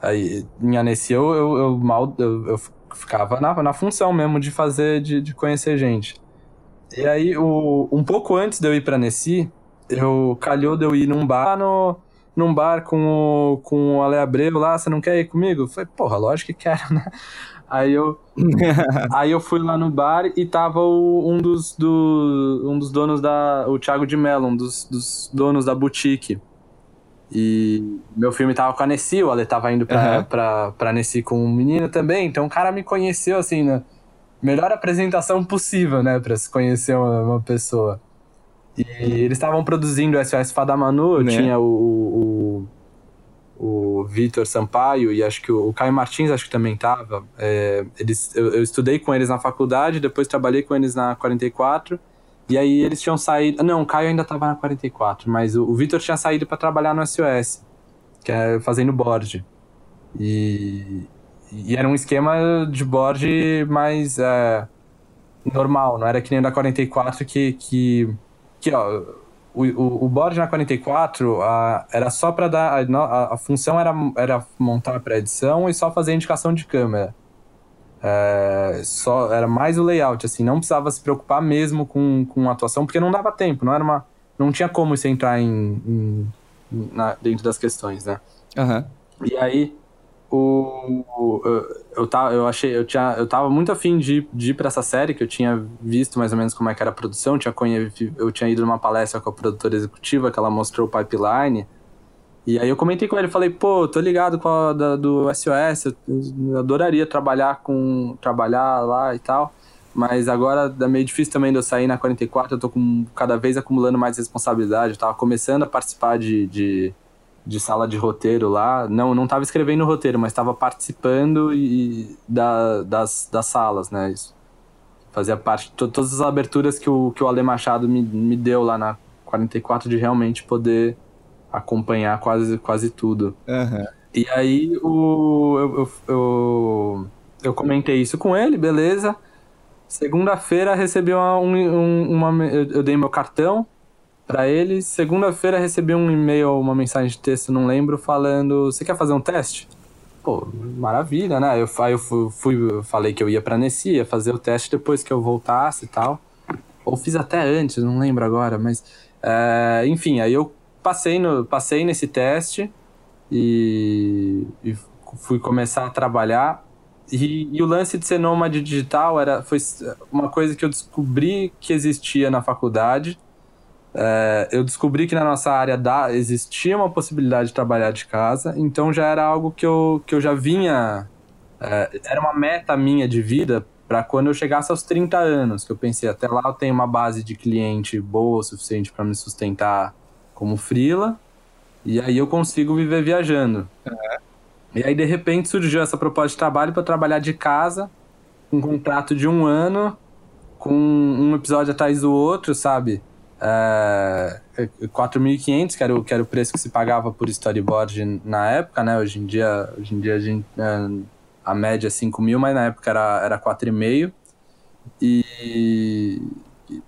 S3: aí, em Annecy eu, eu, eu mal. Eu, eu, ficava na, na função mesmo de fazer, de, de conhecer gente. E aí, o, um pouco antes de eu ir pra Annecy, eu calhou de eu ir num bar no, num bar com o, com o Ale Abreu lá, você não quer ir comigo? Eu falei, porra, lógico que quero, né? Aí eu, aí eu fui lá no bar e tava o, um, dos, do, um dos donos da. O Thiago de Mello, um dos, dos donos da boutique. E meu filme tava com a Nessie, o Ale tava indo pra, uhum. pra, pra Nessie com um menino também. Então o cara me conheceu assim, na melhor apresentação possível, né? Pra se conhecer uma, uma pessoa. E eles estavam produzindo o SOS Fada Manu, né? tinha o, o o Vitor Sampaio e acho que o, o, Caio Martins acho que também tava. É, eles, eu, eu, estudei com eles na faculdade, depois trabalhei com eles na 44. E aí eles tinham saído. Não, o Caio ainda tava na 44, mas o, o Vitor tinha saído para trabalhar no SOS, que é fazendo board. E, e era um esquema de board mais é, normal, não era que nem o da 44 que. que, que ó, o, o, o board na 44 a, era só para dar. A, a, função era, era montar a pré-edição e só fazer a indicação de câmera. É, só, era mais o layout, assim, não precisava se preocupar mesmo com, com a atuação, porque não dava tempo, não era uma. Não tinha como você entrar em, em na, dentro das questões, né?
S2: Uhum.
S3: E aí o, o, eu, tava, eu achei, eu, tinha, eu tava muito afim de, de ir pra essa série, que eu tinha visto mais ou menos como é que era a produção, tinha conhe, eu tinha ido numa palestra com a produtora executiva, que ela mostrou o pipeline, e aí eu comentei com ele, falei, pô, tô ligado com a da, do SOS, eu, eu adoraria trabalhar com, trabalhar lá e tal, mas agora é meio difícil também de eu sair na 44, eu tô com, cada vez acumulando mais responsabilidade, eu tava começando a participar de, de de sala de roteiro lá. Não, não estava escrevendo o roteiro, mas estava participando e, da, das, das salas, né? Isso. Fazia parte de todas as aberturas que o, que o Ale Machado me, me deu lá na 44 de realmente poder acompanhar quase, quase tudo.
S2: Uhum.
S3: E aí o, eu, eu, eu, eu, comentei isso com ele, beleza. Segunda-feira recebi uma, um, uma. Eu dei meu cartão, para ele. Segunda-feira recebi um e-mail, uma mensagem de texto, não lembro, falando: Você quer fazer um teste? Pô, maravilha, né? Eu, eu fui, fui falei que eu ia pra Nessie, ia fazer o teste depois que eu voltasse e tal. Ou fiz até antes, não lembro agora, mas. É, enfim, aí eu passei, no, passei nesse teste e, e fui começar a trabalhar. E, e, o lance de ser nômade digital era, foi uma coisa que eu descobri que existia na faculdade é, eu descobri que na nossa área da, existia uma possibilidade de trabalhar de casa, então já era algo que eu, que eu já vinha. É, era uma meta minha de vida para quando eu chegasse aos 30 anos, que eu pensei, até lá eu tenho uma base de cliente boa o suficiente para me sustentar como frila, e aí eu consigo viver viajando. É. E aí, de repente, surgiu essa proposta de trabalho para trabalhar de casa, com um contrato de um ano, com um episódio atrás do outro, sabe? É, 4.500, que era, o, que era o preço que se pagava por storyboard na época, né? Hoje em dia, hoje em dia a, gente, é, a média é 5 mil, mas na época era, era 4,5. E,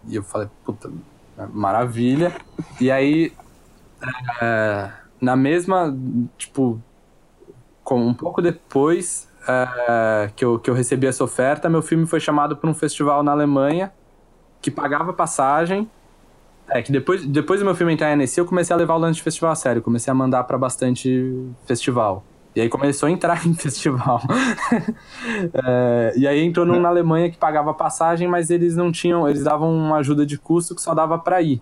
S3: e eu falei, puta, maravilha. E aí, é, na mesma, tipo, um pouco depois é, que, eu, que eu recebi essa oferta, meu filme foi chamado para um festival na Alemanha que pagava passagem É, que depois, depois do meu filme entrar em NC, eu comecei a levar o lance de festival a sério. Comecei a mandar pra bastante festival. E aí começou a entrar em festival. é, e aí entrou num na Alemanha que pagava passagem, mas eles não tinham, eles davam uma ajuda de custo que só dava pra ir.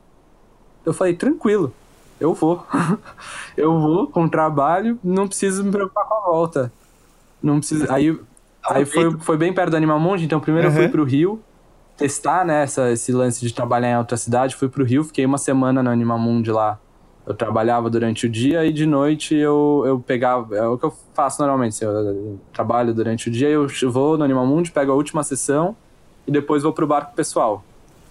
S3: Eu falei, tranquilo, eu vou. eu vou com trabalho, não preciso me preocupar com a volta. Não precisa. Aí, aí foi, foi bem perto do Animal Monde, então primeiro uhum. eu fui pro Rio testar, né, essa, esse lance de trabalhar em outra cidade. Fui pro Rio, fiquei uma semana no Animal Monde lá. Eu trabalhava durante o dia e de noite eu, eu pegava. É o que eu faço normalmente. Assim, eu trabalho durante o dia, eu vou no Animal Mundi, pego a última sessão e depois vou pro barco pessoal.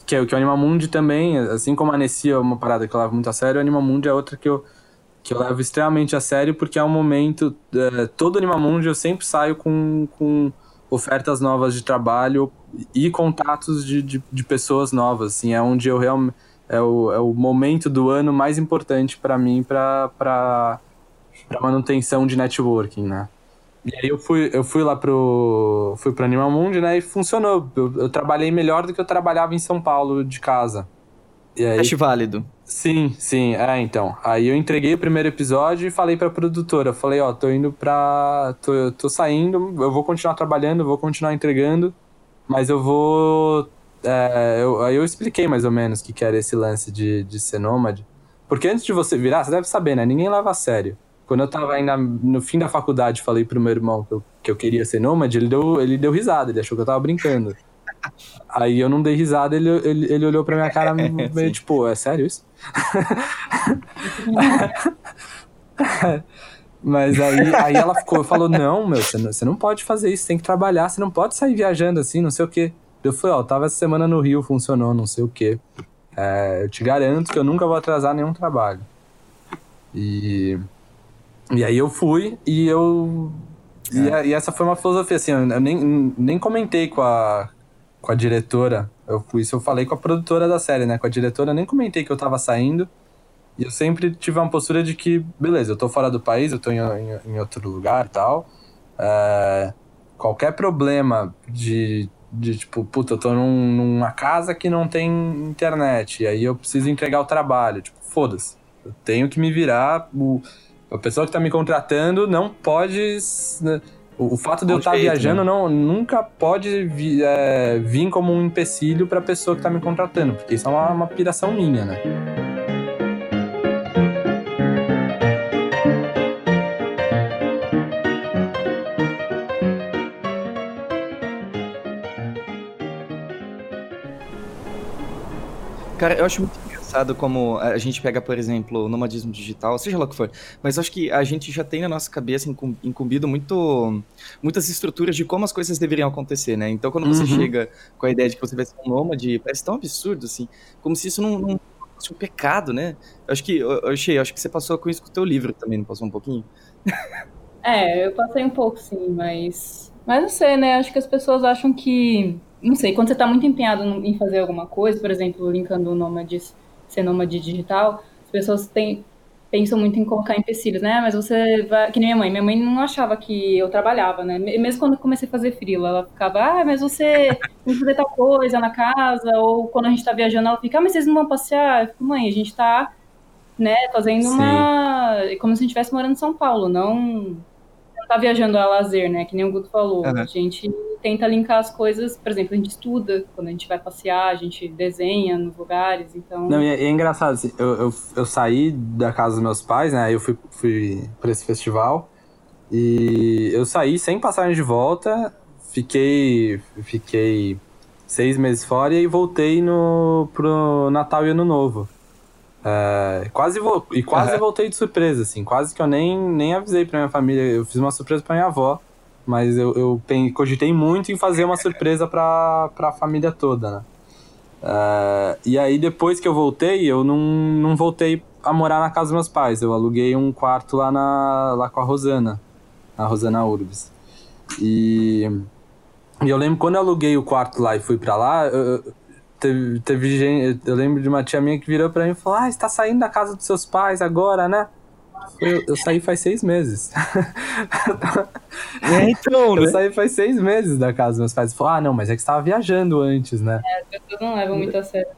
S3: Que é o que o Animal Mundi também, assim como a Nessia é uma parada que eu levo muito a sério, o Animal Mundi é outra que eu, que eu levo extremamente a sério porque é um momento. É, todo Animal Mundi eu sempre saio com, com ofertas novas de trabalho e contatos de, de, de pessoas novas. Assim, é onde eu realmente é o, é o momento do ano mais importante para mim para manutenção de networking, né? E aí eu fui, eu fui lá pro, fui pro Animal Mundi, né, e funcionou. Eu, eu, trabalhei melhor do que eu trabalhava em São Paulo de casa.
S2: Aí, Acho válido.
S3: Sim, sim, é, então. Aí eu entreguei o primeiro episódio e falei pra produtora, falei, ó, tô indo pra... tô, tô saindo, eu vou continuar trabalhando, vou continuar entregando, mas eu vou é, eu, aí eu expliquei mais ou menos o que, que era esse lance de, de ser nômade. Porque antes de você virar, você deve saber, né? Ninguém leva a sério. Quando eu tava ainda no fim da faculdade, falei pro meu irmão que eu, que eu queria ser nômade, ele deu, ele deu risada, ele achou que eu tava brincando. Aí eu não dei risada, ele, ele, ele olhou pra minha cara meio tipo, é sério isso? Mas aí, aí ela ficou, falou, não, meu, você não, você não pode fazer isso, tem que trabalhar, você não pode sair viajando assim, não sei o quê. Eu falei, ó, tava essa semana no Rio, funcionou, não sei o quê. É, eu te garanto que eu nunca vou atrasar nenhum trabalho. E, e aí eu fui e eu. É. E, e, essa foi uma filosofia, assim, eu nem, nem comentei com a, com a diretora. Eu isso eu falei com a produtora da série, né? Com a diretora, nem comentei que eu tava saindo. E eu sempre tive uma postura de que, beleza, eu tô fora do país, eu tô em, em, em outro lugar e tal. É, qualquer problema de de tipo, puta, eu tô num, numa casa que não tem internet, e aí eu preciso entregar o trabalho. Tipo, foda-se. Eu tenho que me virar. O, a pessoa que tá me contratando não pode. Né, o, o, fato de eu estar tá viajando né? não, nunca pode vi, é, vir como um empecilho pra pessoa que tá me contratando, porque isso é uma, uma piração minha, né?
S2: Cara, eu acho muito engraçado como a gente pega, por exemplo, o nomadismo digital, seja lá o que for, mas acho que a gente já tem na nossa cabeça incumbido muito, muitas estruturas de como as coisas deveriam acontecer, né? Então, quando você uhum. chega com a ideia de que você vai ser um nômade, parece tão absurdo, assim, como se isso não, não fosse um pecado, né? Eu acho que, eu, achei, acho que você passou com isso com o teu livro também, não passou um pouquinho?
S4: É, eu passei um pouco, sim, mas... Mas não sei, né? Acho que as pessoas acham que não sei, quando você está muito empenhado em fazer alguma coisa, por exemplo, linkando o nômade, ser nômade digital, as pessoas têm, pensam muito em colocar empecilhos, né? Mas você vai. Que nem minha mãe. Minha mãe não achava que eu trabalhava, né? Mesmo quando eu comecei a fazer frila, ela ficava, ah, mas você tem que fazer tal coisa na casa, ou quando a gente está viajando, ela fica, ah, mas vocês não vão passear? Eu fico, mãe, a gente está né, fazendo Sim. uma. como se a gente estivesse morando em São Paulo, não tá viajando a lazer, né? Que nem o Guto falou. Uhum. A gente tenta linkar as coisas, por exemplo, a gente estuda, quando a gente vai passear, a gente desenha nos lugares, então...
S3: Não, e é, é engraçado, assim, eu, eu, eu, saí da casa dos meus pais, né? Eu fui, fui pra esse festival e eu saí sem passagem de volta, fiquei, fiquei seis meses fora e voltei no, pro Natal e Ano Novo. É, quase vo e quase uhum. voltei de surpresa, assim. Quase que eu nem, nem avisei pra minha família. Eu fiz uma surpresa pra minha avó. Mas eu, eu cogitei muito em fazer uma surpresa pra, pra família toda, né? É, e aí, depois que eu voltei, eu não, não voltei a morar na casa dos meus pais. Eu aluguei um quarto lá, na, lá com a Rosana, a Rosana Urbis. E, e eu lembro quando eu aluguei o quarto lá e fui pra lá, eu, teve, teve gente. Eu lembro de uma tia minha que virou pra mim e falou: Ah, está saindo da casa dos seus pais agora, né? Eu, eu saí faz seis meses.
S2: É, então,
S3: né? Eu saí faz seis meses da casa dos meus pais. Falou: Ah, não, mas é que você estava viajando antes, né?
S4: É, as pessoas não levam muito a sério.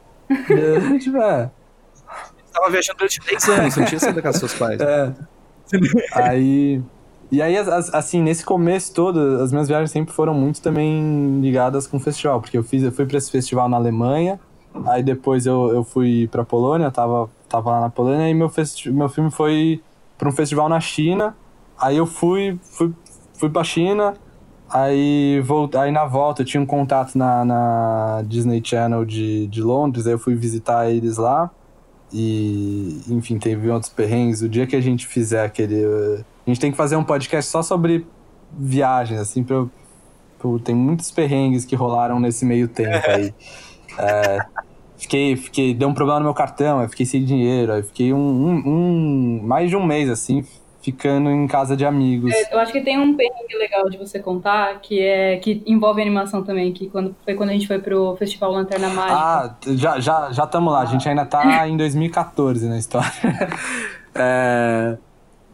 S3: tipo, é.
S2: tava viajando durante 10 anos, você não tinha saído da casa dos seus pais.
S3: É. aí. E aí, assim, nesse começo todo, as minhas viagens sempre foram muito também ligadas com o festival, porque eu fiz, eu fui para esse festival na Alemanha, aí depois eu, eu fui pra Polônia, tava, tava lá na Polônia, e meu, meu filme foi para um festival na China, aí eu fui, fui, fui pra China, aí, volt, aí na volta eu tinha um contato na, na Disney Channel de, de Londres, aí eu fui visitar eles lá, e, enfim, teve outros perrengues. O dia que a gente fizer aquele. A gente tem que fazer um podcast só sobre viagens, assim, pra, pra, tem muitos perrengues que rolaram nesse meio tempo aí. É, fiquei, fiquei, deu um problema no meu cartão, eu fiquei sem dinheiro, eu fiquei um, um, um, mais de um mês, assim, ficando em casa de amigos.
S4: É, eu acho que tem um perrengue legal de você contar, que é que envolve animação também, que quando, foi quando a gente foi pro Festival Lanterna Mágica.
S3: Ah, já já já estamos lá, a gente ainda tá em 2014 na história. é,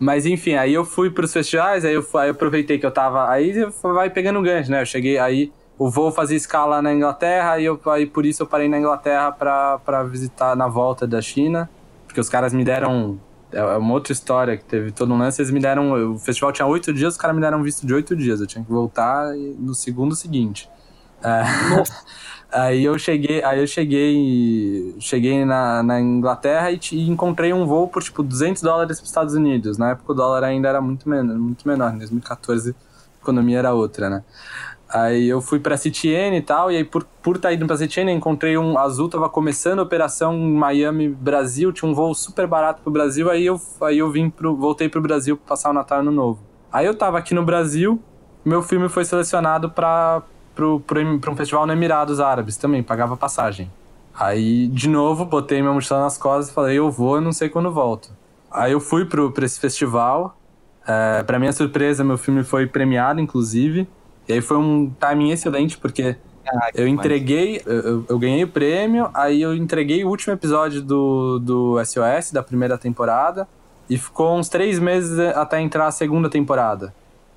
S3: mas enfim, aí eu fui pros festivais, aí eu, aí eu aproveitei que eu tava. Aí vai pegando gancho, né? Eu cheguei aí. O voo fazia escala na Inglaterra e eu, aí por isso eu parei na Inglaterra para visitar na volta da China, porque os caras me deram é, é uma outra história que teve todo um lance. Eles me deram. O festival tinha oito dias, os caras me deram um visto de oito dias. Eu tinha que voltar no segundo seguinte. É, aí eu cheguei, aí eu cheguei, cheguei na, na Inglaterra e, e, encontrei um voo por tipo 200 dólares para os Estados Unidos. Na época o dólar ainda era muito menor, muito menor. Em 2014 a economia era outra, né? Aí eu fui pra CTN e tal, e aí por por estar tá indo pra CTN, encontrei um Azul, tava começando a operação em Miami, Brasil, tinha um voo super barato pro Brasil, aí eu, aí eu vim pro, voltei pro Brasil passar o Natal Ano Novo. Aí eu tava aqui no Brasil, meu filme foi selecionado pra, pra um festival no Emirados Árabes também, pagava passagem. Aí, de novo, botei minha mochila nas costas e falei, eu vou, eu não sei quando volto. Aí eu fui pro, pra esse festival, é, pra minha surpresa, meu filme foi premiado, inclusive, e aí foi um timing excelente, porque ah, eu entreguei, eu, eu, ganhei o prêmio, aí eu entreguei o último episódio do, do SOS, da primeira temporada, e ficou uns três meses até entrar a segunda temporada.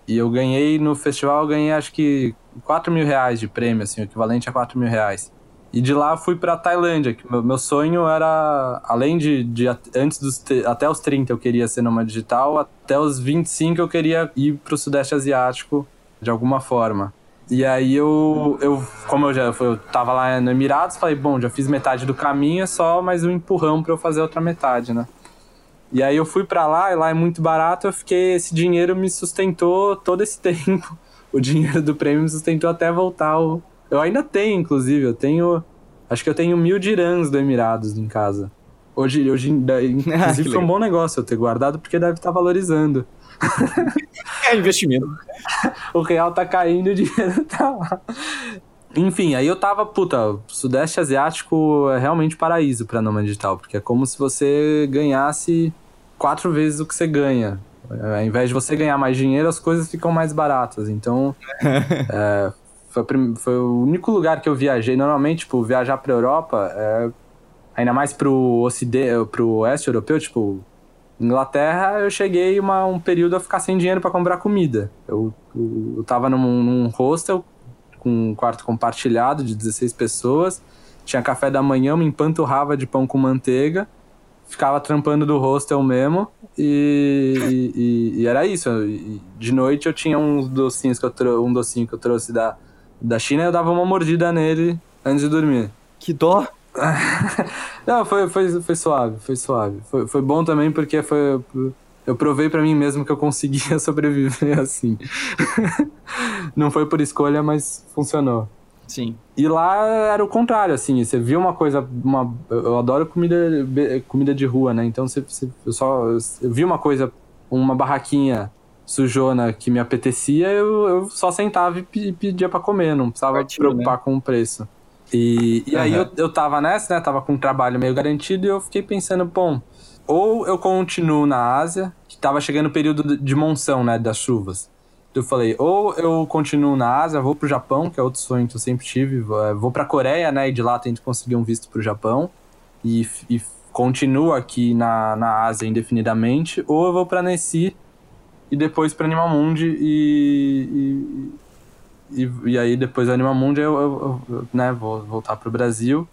S3: E eu ganhei no festival, ganhei acho que 4 mil reais de prêmio, assim, o equivalente a 4 mil reais. E de lá fui pra Tailândia, que meu, meu sonho era, além de, de antes dos, até os 30 eu queria ser numa digital, até os 25 eu queria ir pro Sudeste Asiático de alguma forma. E aí eu, eu como eu já eu tava lá no Emirados, falei, bom, já fiz metade do caminho, é só mais um empurrão para eu fazer outra metade, né? E aí eu fui para lá, e lá é muito barato, eu fiquei, esse dinheiro me sustentou todo esse tempo. O dinheiro do prêmio me sustentou até voltar. O, eu ainda tenho, inclusive, eu tenho, acho que eu tenho mil dirhams do Emirados em casa. Hoje, hoje inclusive foi um bom negócio eu ter guardado, porque deve estar valorizando.
S2: É investimento.
S3: o real tá caindo e o dinheiro tá lá. Enfim, aí eu tava, puta, Sudeste Asiático é realmente paraíso pra Nômade Digital, porque é como se você ganhasse quatro vezes o que você ganha. É, ao invés de você ganhar mais dinheiro, as coisas ficam mais baratas. Então, é, foi, foi, o único lugar que eu viajei. Normalmente, tipo, viajar pra Europa, é, ainda mais pro, ocidente, pro oeste europeu, tipo, Inglaterra, eu cheguei uma, um período a ficar sem dinheiro para comprar comida. Eu, eu, eu tava num, num hostel com um quarto compartilhado de 16 pessoas, tinha café da manhã, uma empanturrava de pão com manteiga, ficava trampando do hostel mesmo e, e, e era isso. De noite eu tinha uns docinhos que eu um docinho que eu trouxe da, da China e eu dava uma mordida nele antes de dormir.
S2: Que dó!
S3: Não, foi, foi, foi suave, foi suave. Foi, foi bom também porque foi. Eu provei para mim mesmo que eu conseguia sobreviver assim. Não foi por escolha, mas funcionou.
S2: Sim.
S3: E lá era o contrário, assim, você viu uma coisa, uma, eu adoro comida, comida de rua, né? Então você, você eu só eu vi uma coisa, uma barraquinha sujona que me apetecia, eu, eu só sentava e pedia para comer, não precisava Partiu, preocupar né? com o preço. E, e uhum. aí eu, eu tava nessa, né? Tava com um trabalho meio garantido e eu fiquei pensando, bom, ou eu continuo na Ásia, que tava chegando o período de monção, né? Das chuvas. Eu falei, ou eu continuo na Ásia, vou pro Japão, que é outro sonho que eu sempre tive, vou pra Coreia, né? E de lá tento conseguir um visto pro Japão. E, e continuo aqui na, na Ásia indefinidamente, ou eu vou pra Nessie e depois pra Animamundi e, e, e, e aí depois do Animamundi eu, eu, eu, né, vou voltar pro Brasil.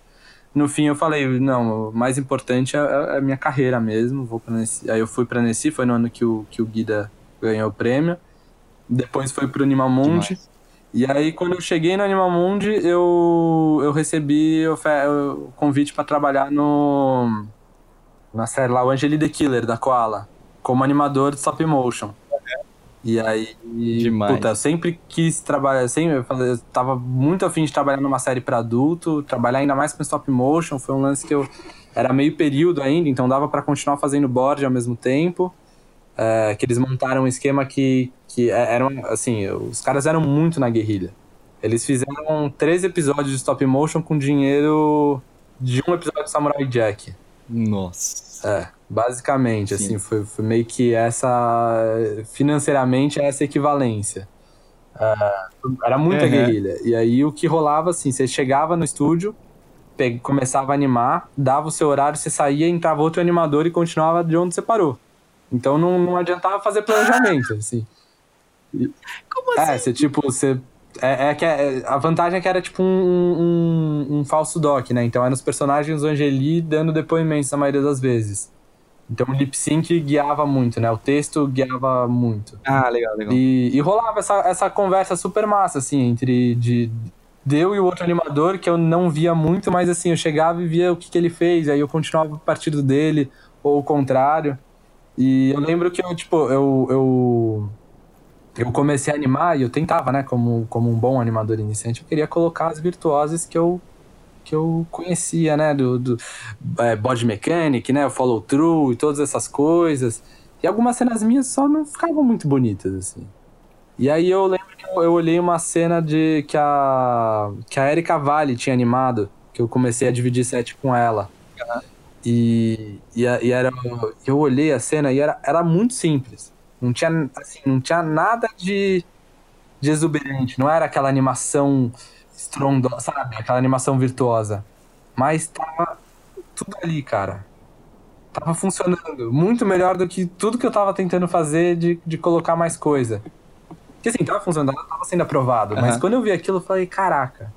S3: no fim eu falei, não, o mais importante é, é a minha carreira mesmo. Vou pra Nessi. Aí eu fui pra Nessi, foi no ano que o, que o Guida ganhou o prêmio. Depois foi pro Animamundi.
S2: Demais.
S3: E aí, quando eu cheguei no Animamundi, eu, eu recebi o, convite pra trabalhar no na série lá, o Angeli the Killer, da Koala, como animador de stop motion. E aí,
S2: Demais.
S3: puta, eu sempre quis trabalhar, sempre, eu, tava muito afim de trabalhar numa série pra adulto, trabalhar ainda mais com stop motion, foi um lance que eu era meio período ainda, então dava pra continuar fazendo board ao mesmo tempo. É, que eles montaram um esquema que, que é- eram, assim, os caras eram muito na guerrilha. Eles fizeram três episódios de stop motion com dinheiro de um episódio de Samurai Jack.
S2: Nossa.
S3: É, basicamente,
S2: Sim.
S3: assim, foi, foi meio que essa. Financeiramente, essa equivalência. É, era muita
S2: Uhum.
S3: guerrilha. E aí o que rolava, assim, você chegava no estúdio, começava a animar, dava o seu horário, você saía, entrava outro animador e continuava de onde você parou. Então não, não adiantava fazer planejamento, assim.
S2: Como
S3: É, você tipo, você. É, é que é- a vantagem é que era tipo um, um, um falso doc, né? Então eram os personagens do Angeli dando depoimentos na maioria das vezes. Então o lip sync guiava muito, né? O texto guiava muito.
S2: Ah, legal, legal.
S3: E, e rolava essa, essa conversa super massa, assim, entre de, de eu e o outro animador, que eu não via muito, mas assim, eu chegava e via o que, que ele fez, aí eu continuava partido dele, ou o contrário. E eu lembro que eu, tipo, eu, eu, eu comecei a animar e eu tentava, né, como, como um bom animador iniciante, eu queria colocar as virtuosas que eu, que eu conhecia, né, do, do é, body mechanic, né, o follow through e todas essas coisas. E algumas cenas minhas só não ficavam muito bonitas, assim. E aí eu lembro que eu, eu olhei uma cena de que a, que a Erika Vale tinha animado, que eu comecei a dividir set com ela. E, e, e era, eu olhei a cena e era, era muito simples. Não tinha, assim, não tinha nada de, de exuberante. Não era aquela animação estrondosa, sabe? Aquela animação virtuosa. Mas tava tudo ali, cara. Tava funcionando muito melhor do que tudo que eu tava tentando fazer de, de colocar mais coisa. Porque assim, tava funcionando, ela tava sendo aprovado. Mas
S2: Aham.
S3: quando eu vi aquilo, eu falei, caraca,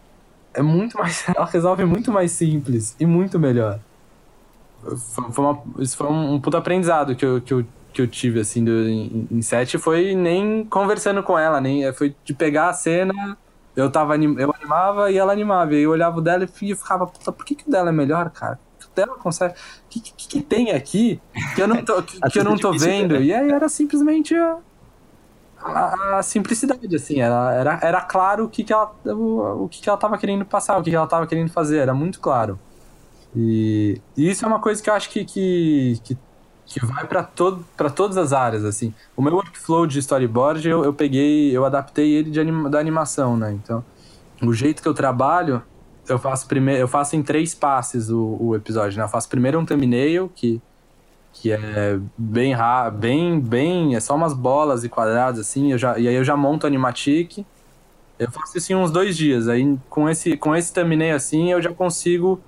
S3: é muito mais. Ela resolve muito mais simples e muito melhor. Foi, foi uma- isso foi um, um puto aprendizado que eu, que eu, que eu tive, assim, do, em, em set. Foi nem conversando com ela, nem. Foi de pegar a cena, eu, tava, eu animava e ela animava. E eu olhava o dela e ficava, puta, por que, que o dela é melhor, cara? O dela consegue. O que, que, que tem aqui que eu não tô, que, que eu não tô vendo?
S2: né?
S3: E aí era simplesmente a, a, a simplicidade, assim. Era, era, era claro o que, que, ela, o, o que, que ela tava querendo passar, o que, que ela tava querendo fazer. Era muito claro. E, e isso é uma coisa que eu acho que, que, que, que vai para todo, todas as áreas, assim. O meu workflow de storyboard, eu, eu peguei, eu adaptei ele de anima, da animação, né? Então, o jeito que eu trabalho, eu faço primeiro, eu faço em três passes o, o episódio, né? Eu faço primeiro um thumbnail, que, que é bem ra bem, bem, é só umas bolas e quadrados, assim, eu já, e aí eu já monto a animatic. Eu faço isso em uns dois dias. Aí com esse, com esse thumbnail assim, eu já consigo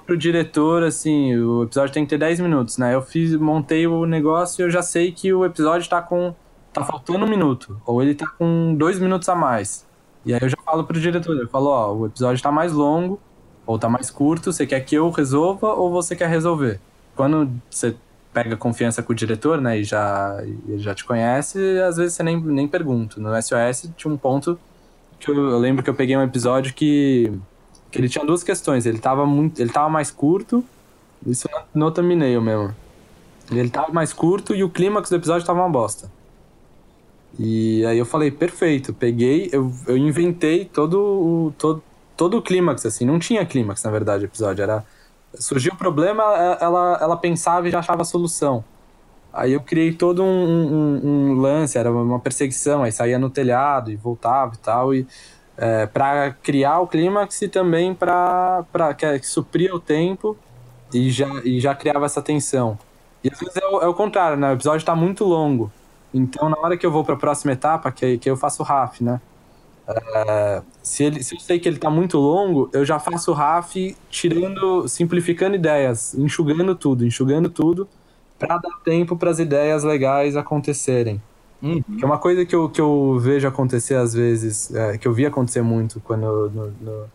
S3: pro diretor, assim, o episódio tem que ter 10 minutos, né? Eu fiz, montei o negócio e eu já sei que o episódio tá com. tá faltando um minuto. Ou ele tá com dois minutos a mais. E aí eu já falo pro diretor, eu falo, ó, o episódio tá mais longo, ou tá mais curto, você quer que eu resolva ou você quer resolver? Quando você pega confiança com o diretor, né, e já, ele já te conhece, às vezes você nem, nem pergunta. No SOS tinha um ponto que eu, eu lembro que eu peguei um episódio que ele tinha duas questões. Ele tava muito, ele tava mais curto, isso no thumbnail mesmo. Ele tava mais curto e o clímax do episódio tava uma bosta. E aí eu falei, perfeito, peguei, eu, eu inventei todo o todo, todo o clímax assim, não tinha clímax na verdade o episódio, era surgiu o problema, ela ela pensava e já achava a solução. Aí eu criei todo um, um, um lance, era uma perseguição, aí saía no telhado e voltava e tal e é, para criar o clímax e também para que, que supria o tempo e já, e já criava essa tensão. E às vezes é o, é o contrário, né? O episódio está muito longo. Então, na hora que eu vou para a próxima etapa, que, que eu faço o RAF, né? É, se, ele, se eu sei que ele está muito longo, eu já faço o RAF tirando, simplificando ideias, enxugando tudo, enxugando tudo, para dar tempo para as ideias legais acontecerem.
S2: Uhum.
S3: Que é uma coisa que eu, que eu vejo acontecer às vezes, é, que eu vi acontecer muito quando no, no,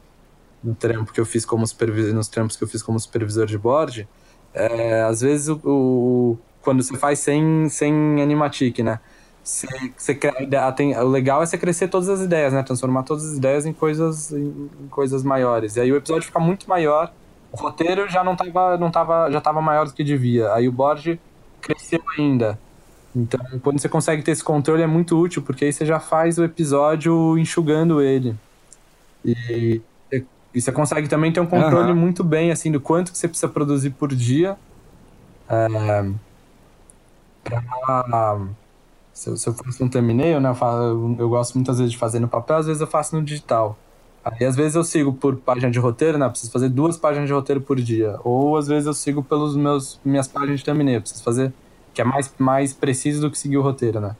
S3: no trampo que eu fiz como supervisor, nos trampos que eu fiz como supervisor de board, é, às vezes o, o, quando você faz sem, sem animatic, né? Você, você tem, o legal é você crescer todas as ideias, né? Transformar todas as ideias em coisas, em, em coisas maiores. E aí o episódio fica muito maior. O roteiro já não tava, não tava, já tava maior do que devia. Aí o board cresceu ainda. Então, quando você consegue ter esse controle é muito útil, porque aí você já faz o episódio enxugando ele. E, e você consegue também ter um controle uhum. muito bem, assim, do quanto que você precisa produzir por dia. É, pra, se, eu, se eu faço um thumbnail, né, eu, eu gosto muitas vezes de fazer no papel, às vezes eu faço no digital. Aí às vezes eu sigo por página de roteiro, né? Preciso fazer duas páginas de roteiro por dia. Ou às vezes eu sigo pelos meus minhas páginas de thumbnail. Preciso fazer que é mais, mais preciso do que seguir o roteiro, né?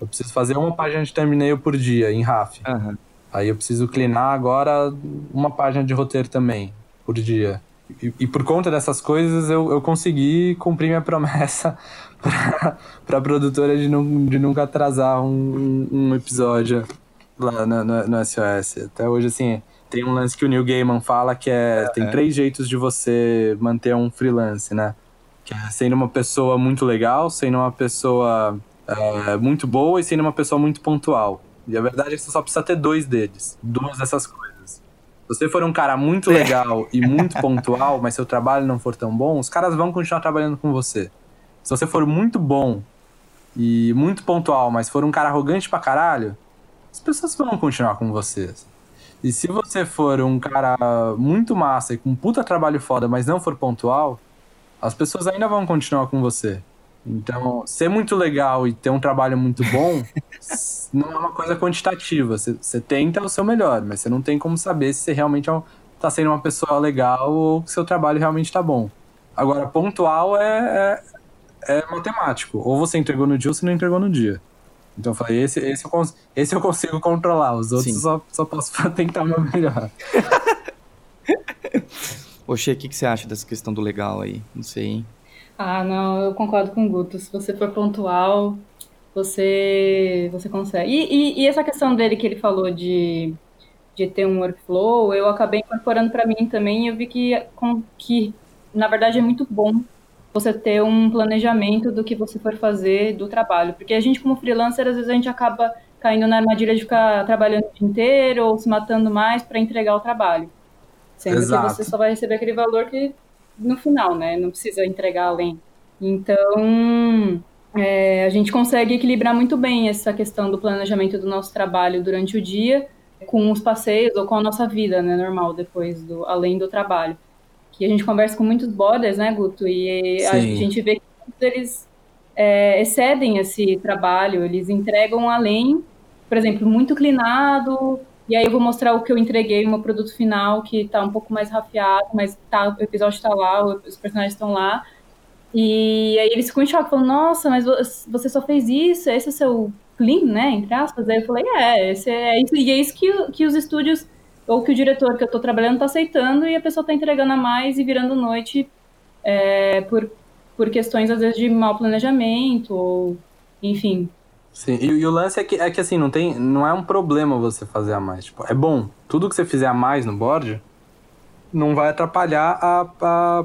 S3: Eu preciso fazer uma página de thumbnail por dia em RAF. Uhum. Aí eu preciso cleanar agora uma página de roteiro também por dia. E, e por conta dessas coisas eu, eu consegui cumprir minha promessa para a produtora de, não, de nunca atrasar um, um episódio lá no, no, no, SOS. Até hoje, assim, tem um lance que o Neil Gaiman fala que é, tem três jeitos de você manter um freelance, né? É sendo uma pessoa muito legal, sendo uma pessoa é, muito boa e sendo uma pessoa muito pontual. E a verdade é que você só precisa ter dois deles, duas dessas coisas. Se você for um cara muito é. legal e muito pontual, mas seu trabalho não for tão bom, os caras vão continuar trabalhando com você. Se você for muito bom e muito pontual, mas for um cara arrogante pra caralho, as pessoas vão continuar com você. E se você for um cara muito massa e com um puta trabalho foda, mas não for pontual, as pessoas ainda vão continuar com você. Então, ser muito legal e ter um trabalho muito bom não é uma coisa quantitativa. Você, você tenta o seu melhor, mas você não tem como saber se você realmente está é sendo uma pessoa legal ou se seu trabalho realmente está bom. Agora, pontual é, é, é, matemático. Ou você entregou no dia ou você não entregou no dia. Então eu falei, esse, esse, eu, esse eu consigo controlar, os outros só, só posso tentar o meu melhor.
S2: Oxê, o que, que você acha dessa questão do legal aí? Não sei, hein?
S4: Ah, não, eu concordo com o Guto. Se você for pontual, você, você consegue. E, e, e essa questão dele que ele falou de, de ter um workflow, eu acabei incorporando para mim também e eu vi que, com, que, na verdade, é muito bom você ter um planejamento do que você for fazer do trabalho. Porque a gente, como freelancer, às vezes a gente acaba caindo na armadilha de ficar trabalhando o dia inteiro ou se matando mais para entregar o trabalho. Sendo Exato. que você só vai receber aquele valor que no final, né? Não precisa entregar além. Então, é, a gente consegue equilibrar muito bem essa questão do planejamento do nosso trabalho durante o dia com os passeios ou com a nossa vida, né, normal, depois do além do trabalho. Que a gente conversa com muitos borders, né, Guto, e a gente vê que eles é, excedem esse trabalho, eles entregam além, por exemplo, muito clinado, e aí eu vou mostrar o que eu entreguei, o meu produto final, que tá um pouco mais rafiado, mas tá, o episódio está lá, os personagens estão lá. E aí eles ficam em choque, falando, nossa, mas você só fez isso, esse é o seu clean, né, entre aspas. Aí eu falei, é, esse é isso, e é isso que, que os estúdios, ou que o diretor que eu tô trabalhando tá aceitando, e a pessoa tá entregando a mais e virando noite é, por, por questões, às vezes, de mau planejamento, ou, enfim,
S3: Sim, e, e, o lance é que, é que assim, não, tem, não é um problema você fazer a mais. Tipo, é bom. Tudo que você fizer a mais no board não vai atrapalhar a, a,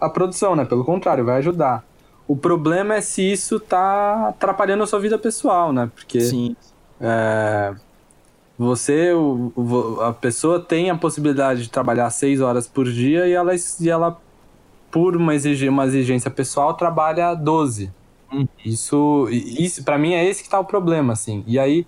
S3: a produção, né? Pelo contrário, vai ajudar. O problema é se isso tá atrapalhando a sua vida pessoal, né? Porque
S2: Sim.
S3: É, você, o, a pessoa tem a possibilidade de trabalhar seis horas por dia e ela, e ela por uma, exigência, uma exigência pessoal, trabalha 12. Hum. Isso, isso para mim é esse que tá o problema, assim. E aí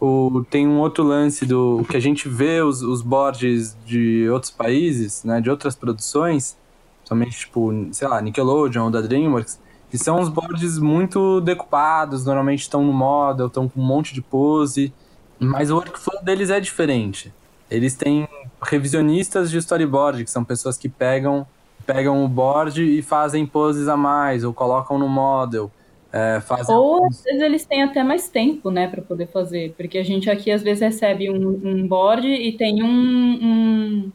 S3: o, tem um outro lance do que a gente vê os, os boards de outros países, né, de outras produções, somente tipo, sei lá, Nickelodeon ou da DreamWorks, que são os boards muito decupados, normalmente estão no model, estão com um monte de pose, mas o workflow deles é diferente. Eles têm revisionistas de storyboard, que são pessoas que pegam pegam o board e fazem poses a mais, ou colocam no model. É,
S4: Ou às vezes eles têm até mais tempo, né, para poder fazer, porque a gente aqui às vezes recebe um, um board e tem um, um,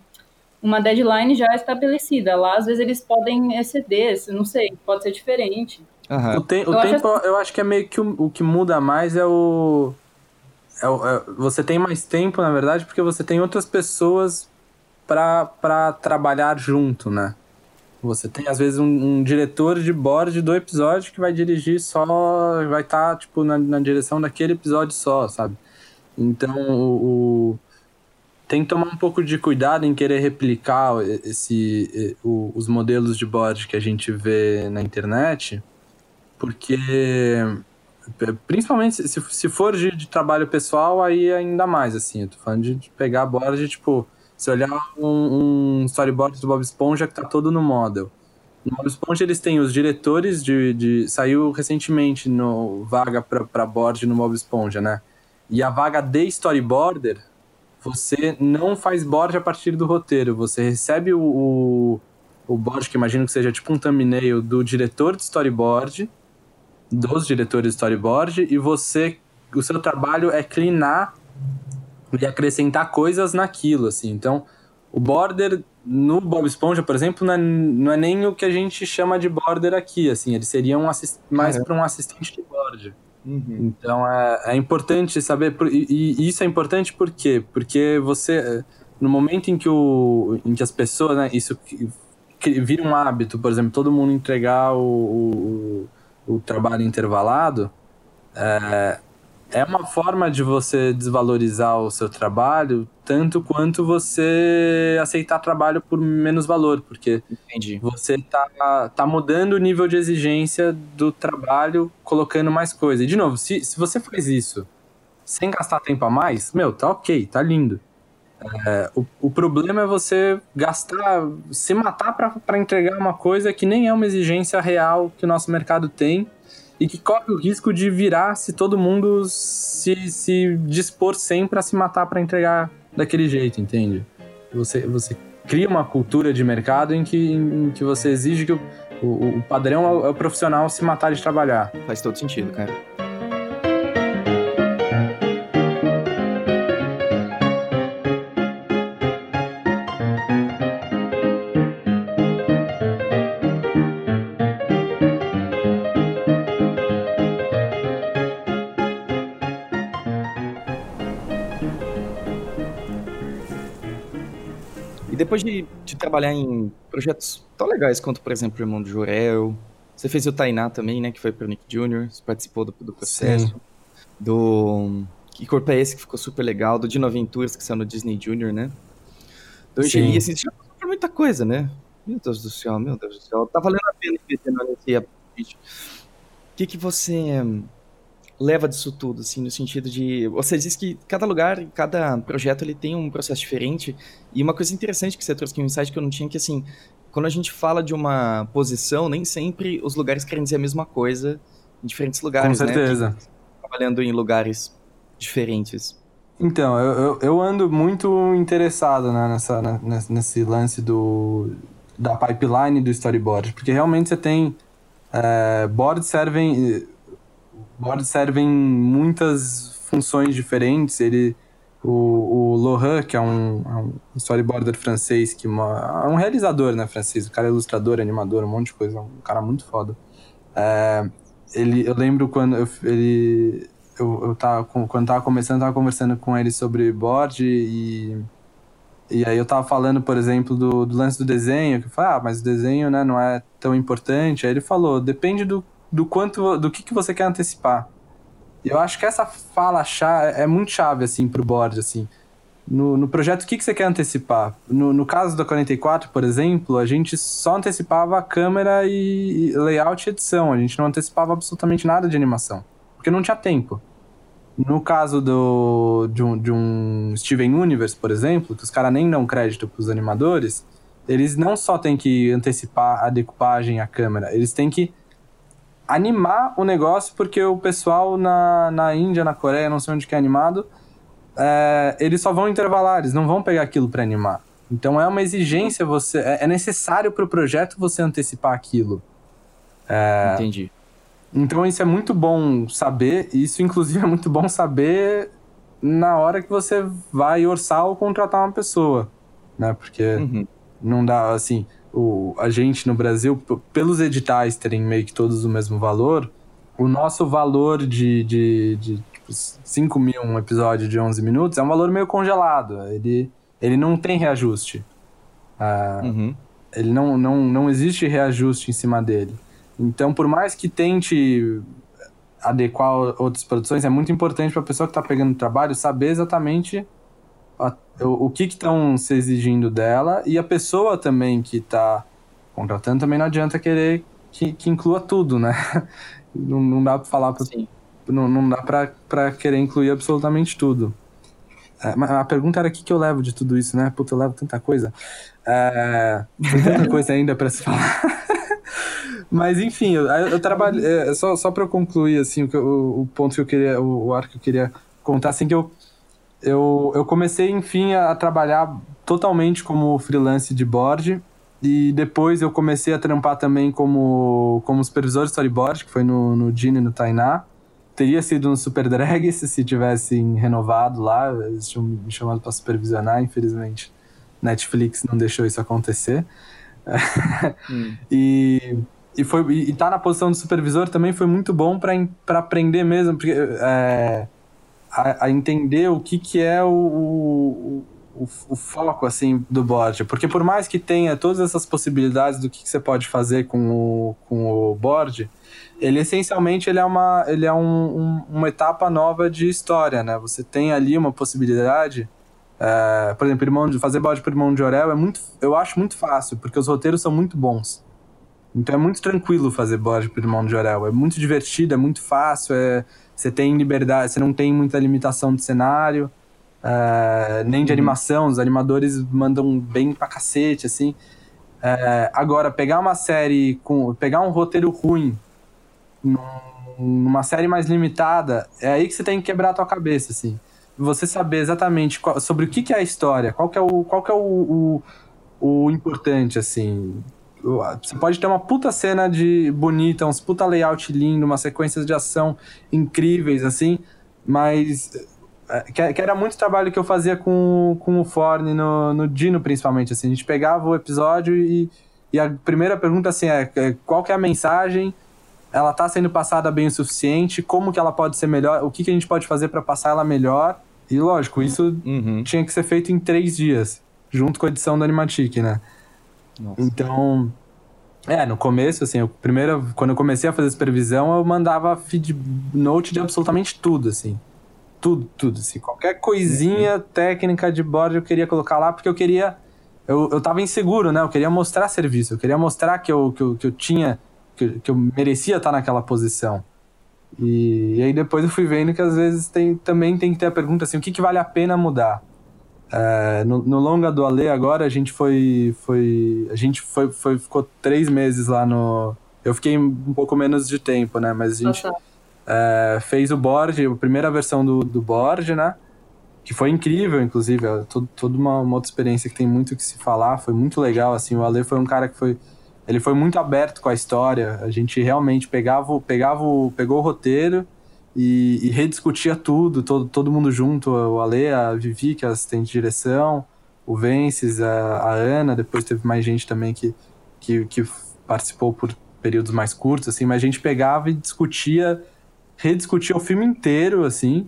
S4: uma deadline já estabelecida. Lá às vezes eles podem exceder, não sei, pode ser diferente.
S3: Uhum. O, te, o eu tempo, acho... eu acho que é meio que o, o que muda mais é o, é o é, você tem mais tempo, na verdade, porque você tem outras pessoas para trabalhar junto, né? Você tem, às vezes, um, um, diretor de board do episódio que vai dirigir só, vai estar, tá, tipo, na, na direção daquele episódio só, sabe? Então, o, o, tem que tomar um pouco de cuidado em querer replicar esse, o, os modelos de board que a gente vê na internet, porque, principalmente, se, se for de, de trabalho pessoal, aí ainda mais, assim, eu tô falando de, de pegar board, tipo se olhar um, um storyboard do Bob Esponja que tá todo no model. No Bob Esponja eles têm os diretores de, de saiu recentemente no vaga para board no Bob Esponja, né? E a vaga de storyboarder, você não faz board a partir do roteiro, você recebe o, o, o board que imagino que seja tipo um thumbnail do diretor de storyboard, dos diretores de storyboard e você o seu trabalho é cleanar e acrescentar coisas naquilo, assim. Então, o border no Bob Esponja, por exemplo, não é, não é nem o que a gente chama de border aqui, assim. Ele seria um mais para um assistente de border. Uhum. Então, é, é importante saber... E, e, isso é importante por quê? Porque você... No momento em que, o, em que as pessoas... Né, isso vira um hábito, por exemplo, todo mundo entregar o, o, o trabalho intervalado... É, é uma forma de você desvalorizar o seu trabalho, tanto quanto você aceitar trabalho por menos valor, porque
S2: Entendi.
S3: você tá, tá mudando o nível de exigência do trabalho, colocando mais coisa. E, de novo, se, se você faz isso sem gastar tempo a mais, meu, tá ok, tá lindo. É, o, o problema é você gastar, se matar para entregar uma coisa que nem é uma exigência real que o nosso mercado tem e que corre o risco de virar se todo mundo se, se dispor sempre a se matar para entregar daquele jeito, entende? Você, você cria uma cultura de mercado em que, em que você exige que o, o, o padrão é o, é o profissional se matar de trabalhar.
S2: Faz todo sentido, cara. Trabalhar em projetos tão legais quanto, por exemplo, o Irmão do Jorel, você fez o Tainá também, né? Que foi pro Nick Jr., você participou do, do processo. Sim. Do. Que corpo é esse que ficou super legal? Do Dino Aventuras, que saiu no Disney Jr., né? Do Angeli, assim, você já passou por muita coisa, né? Meu Deus do céu, meu Deus do céu. Tá valendo a pena investir nesse O que, que você leva disso tudo, assim, no sentido de... Você diz que cada lugar, cada projeto, ele tem um processo diferente, e uma coisa interessante que você trouxe aqui, um insight que eu não tinha, que assim, quando a gente fala de uma posição, nem sempre os lugares querem dizer a mesma coisa em diferentes lugares,
S3: Com certeza. Né?
S2: trabalhando em lugares diferentes.
S3: Então, eu, eu, eu ando muito interessado né, nessa, né, nesse lance do, da pipeline do storyboard, porque realmente você tem... É, boards servem boards servem muitas funções diferentes. Ele, o, o Lohan, que é um, é um storyboarder francês, que é um realizador né, francês, o cara é ilustrador, animador, um monte de coisa, um cara muito foda. É, ele, eu lembro quando eu, ele, eu, eu tava, quando tava começando, eu tava conversando com ele sobre board e, e aí eu tava falando, por exemplo, do, do lance do desenho, que eu falei, ah, mas o desenho né, não é tão importante. Aí ele falou, depende do do quanto, do que, que você quer antecipar. Eu acho que essa fala chave, é muito chave, assim, pro board, assim. No, no projeto, o que, que você quer antecipar? No, no caso da 44, por exemplo, a gente só antecipava a câmera e, layout e edição. A gente não antecipava absolutamente nada de animação, porque não tinha tempo. No caso do, de, um, de um Steven Universe, por exemplo, que os caras nem dão crédito pros animadores, eles não só têm que antecipar a decupagem a câmera, eles têm que animar o negócio, porque o pessoal na, na Índia, na Coreia, não sei onde que é animado, é, eles só vão intervalar, eles não vão pegar aquilo para animar. Então é uma exigência, você é, é necessário para o projeto você antecipar aquilo.
S2: É, Entendi.
S3: Então isso é muito bom saber, isso inclusive é muito bom saber na hora que você vai orçar ou contratar uma pessoa, né? Porque uhum. não dá assim, o, a gente no Brasil, pelos editais terem meio que todos o mesmo valor, o nosso valor de, de, de tipo, 5 mil um episódio de 11 minutos é um valor meio congelado. Ele, ele não tem reajuste. Uh, uhum. Ele não, não, não existe reajuste em cima dele. Então, por mais que tente adequar outras produções, é muito importante para a pessoa que está pegando o trabalho saber exatamente a, o, o que estão se exigindo dela e a pessoa também que está contratando também não adianta querer que, que inclua tudo, né? Não, não dá para falar pra, não, não dá para querer incluir absolutamente tudo. É, a pergunta era o que, que eu levo de tudo isso, né? Puta, eu levo tanta coisa. É, tem tanta coisa ainda para se falar. Mas enfim, eu, eu trabalho. É, só só para eu concluir assim, o, o, ponto que eu queria, o, o arco que eu queria contar, assim, que eu, eu, eu comecei, enfim, a, a trabalhar totalmente como freelance de board. E depois eu comecei a trampar também como, como supervisor de storyboard, que foi no, no Gene e no Tainá. Teria sido no Super Drag se tivessem renovado lá, eles tinham me chamado para supervisionar, infelizmente Netflix não deixou isso acontecer. Hum. e, e, foi, e tá na posição de supervisor também foi muito bom para aprender mesmo, porque, é, a, a, entender o que, que é o, o o, o, foco assim do board, porque por mais que tenha todas essas possibilidades do que, que você pode fazer com o, com o board, ele essencialmente ele é uma ele é um, um, uma etapa nova de história, né? Você tem ali uma possibilidade, é, por exemplo, irmão de fazer board por irmão de Orel é muito, eu acho muito fácil, porque os roteiros são muito bons. Então é muito tranquilo fazer board por irmão de Orel, é muito divertido, é muito fácil, é, você tem liberdade, você não tem muita limitação de cenário. Uh, nem de uhum. animação, os animadores mandam bem pra cacete, assim. Uh, agora, pegar uma série com. pegar um roteiro ruim numa série mais limitada, é aí que você tem que quebrar a tua cabeça, assim. Você saber exatamente qual, sobre o que, que, é a história, qual que é o, qual que é o, o, o importante, assim. Você pode ter uma puta cena de bonita, uns puta layout lindo, umas sequências de ação incríveis, assim, mas é, que, que, era muito trabalho que eu fazia com, com o Forne no, no Dino, principalmente. Assim, a gente pegava o episódio e, e a primeira pergunta assim, é, é qual que é a mensagem? Ela está sendo passada bem o suficiente? Como que ela pode ser melhor? O que, que a gente pode fazer para passar ela melhor? E lógico, isso uhum. tinha que ser feito em três dias, junto com a edição do Animatic, né? Nossa. Então, é, no começo, assim, eu, primeiro, quando eu comecei a fazer supervisão, eu mandava feed note de absolutamente tudo, assim tudo, tudo. Assim, qualquer coisinha uhum. técnica de board eu queria colocar lá porque eu queria. Eu, eu tava inseguro, né? Eu queria mostrar serviço, eu queria mostrar que eu, que eu, que eu tinha. Que, que eu merecia estar naquela posição. E, e, aí depois eu fui vendo que às vezes tem, também tem que ter a pergunta assim: o que, que vale a pena mudar? É, no, no, longa do Ale agora a gente foi. foi a gente foi, foi, ficou três meses lá no. Eu fiquei um pouco menos de tempo, né? Mas a gente. É, fez o board, a primeira versão do, do board, né? Que foi incrível, inclusive, é toda uma, uma outra experiência que tem muito que se falar, foi muito legal, assim, o Ale foi um cara que foi, ele foi muito aberto com a história, a gente realmente pegava, pegava pegou o roteiro e, e rediscutia tudo, todo, todo mundo junto, o Ale, a Vivi, que é assistente de direção, o Vences, a, a Ana, depois teve mais gente também que, que, que participou por períodos mais curtos, assim, mas a gente pegava e discutia rediscutir o filme inteiro, assim.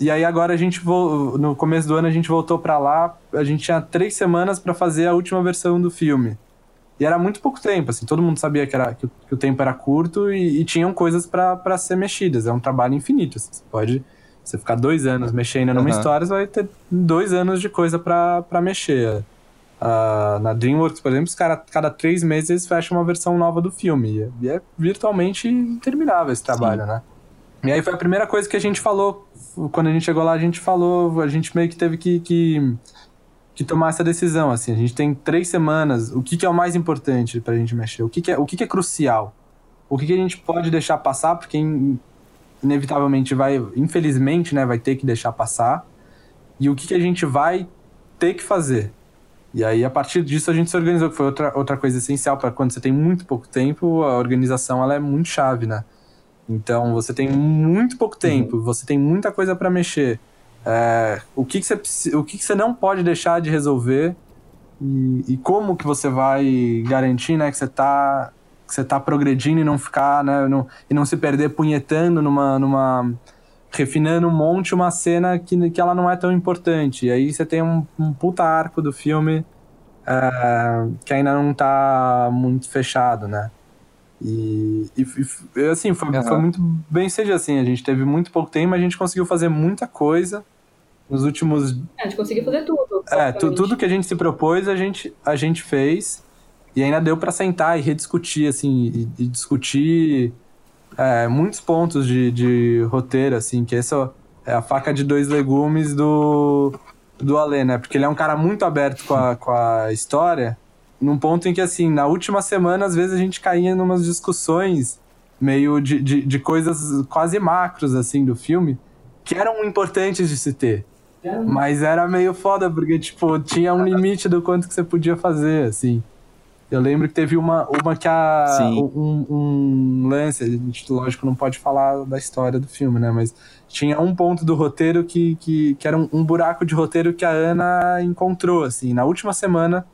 S3: E aí agora a gente, no começo do ano, a gente voltou para lá, a gente tinha três semanas para fazer a última versão do filme. E era muito pouco tempo, assim, todo mundo sabia que, era, que, que o tempo era curto e, e tinham coisas para ser mexidas. É um trabalho infinito, assim, você pode... Você ficar dois anos mexendo numa uhum. história, você vai ter dois anos de coisa para mexer. Uh, na DreamWorks, por exemplo, os cara, cada três meses eles fecham uma versão nova do filme. E é, é virtualmente interminável esse trabalho, Sim. né? E aí foi a primeira coisa que a gente falou. Quando a gente chegou lá, a gente falou, a gente meio que teve que, que, que tomar essa decisão. Assim, a gente tem três semanas. O que, que é o mais importante pra gente mexer? O que, que é, o que, que é crucial? O que, que a gente pode deixar passar? Porque inevitavelmente vai, infelizmente, né, vai ter que deixar passar. E o que, que a gente vai ter que fazer? E aí, a partir disso, a gente se organizou, que foi outra, outra coisa essencial para quando você tem muito pouco tempo, a organização ela é muito chave, né? Então você tem muito pouco tempo, uhum. você tem muita coisa para mexer. É, o que, que, você, o que, que você não pode deixar de resolver e, e, como que você vai garantir né, que você está que você tá progredindo e não ficar né, no, e não se perder punhetando numa, numa refinando um monte uma cena que, que ela não é tão importante. E aí você tem um, um puta arco do filme é, que ainda não tá muito fechado, né? E, e, e assim, foi, uhum. foi muito bem seja assim, a gente teve muito pouco tempo, mas a gente conseguiu fazer muita coisa nos últimos...
S4: É, a gente conseguiu fazer tudo.
S3: É, tu, tudo que a gente se propôs, a gente, a gente fez, e ainda deu para sentar e rediscutir, assim, e, e discutir é, muitos pontos de, de roteiro, assim, que essa é a faca de dois legumes do, do Alê, né? Porque ele é um cara muito aberto com a, com a história, num ponto em que, assim, na última semana, às vezes a gente caía em umas discussões meio de, de, de coisas quase macros, assim, do filme, que eram importantes de se ter. Mas era meio foda, porque, tipo, tinha um limite do quanto que você podia fazer, assim. Eu lembro que teve uma, uma que a. Um, um, lance, a gente, lógico, não pode falar da história do filme, né? Mas tinha um ponto do roteiro que, que, que era um, um buraco de roteiro que a Ana encontrou, assim. Na última semana,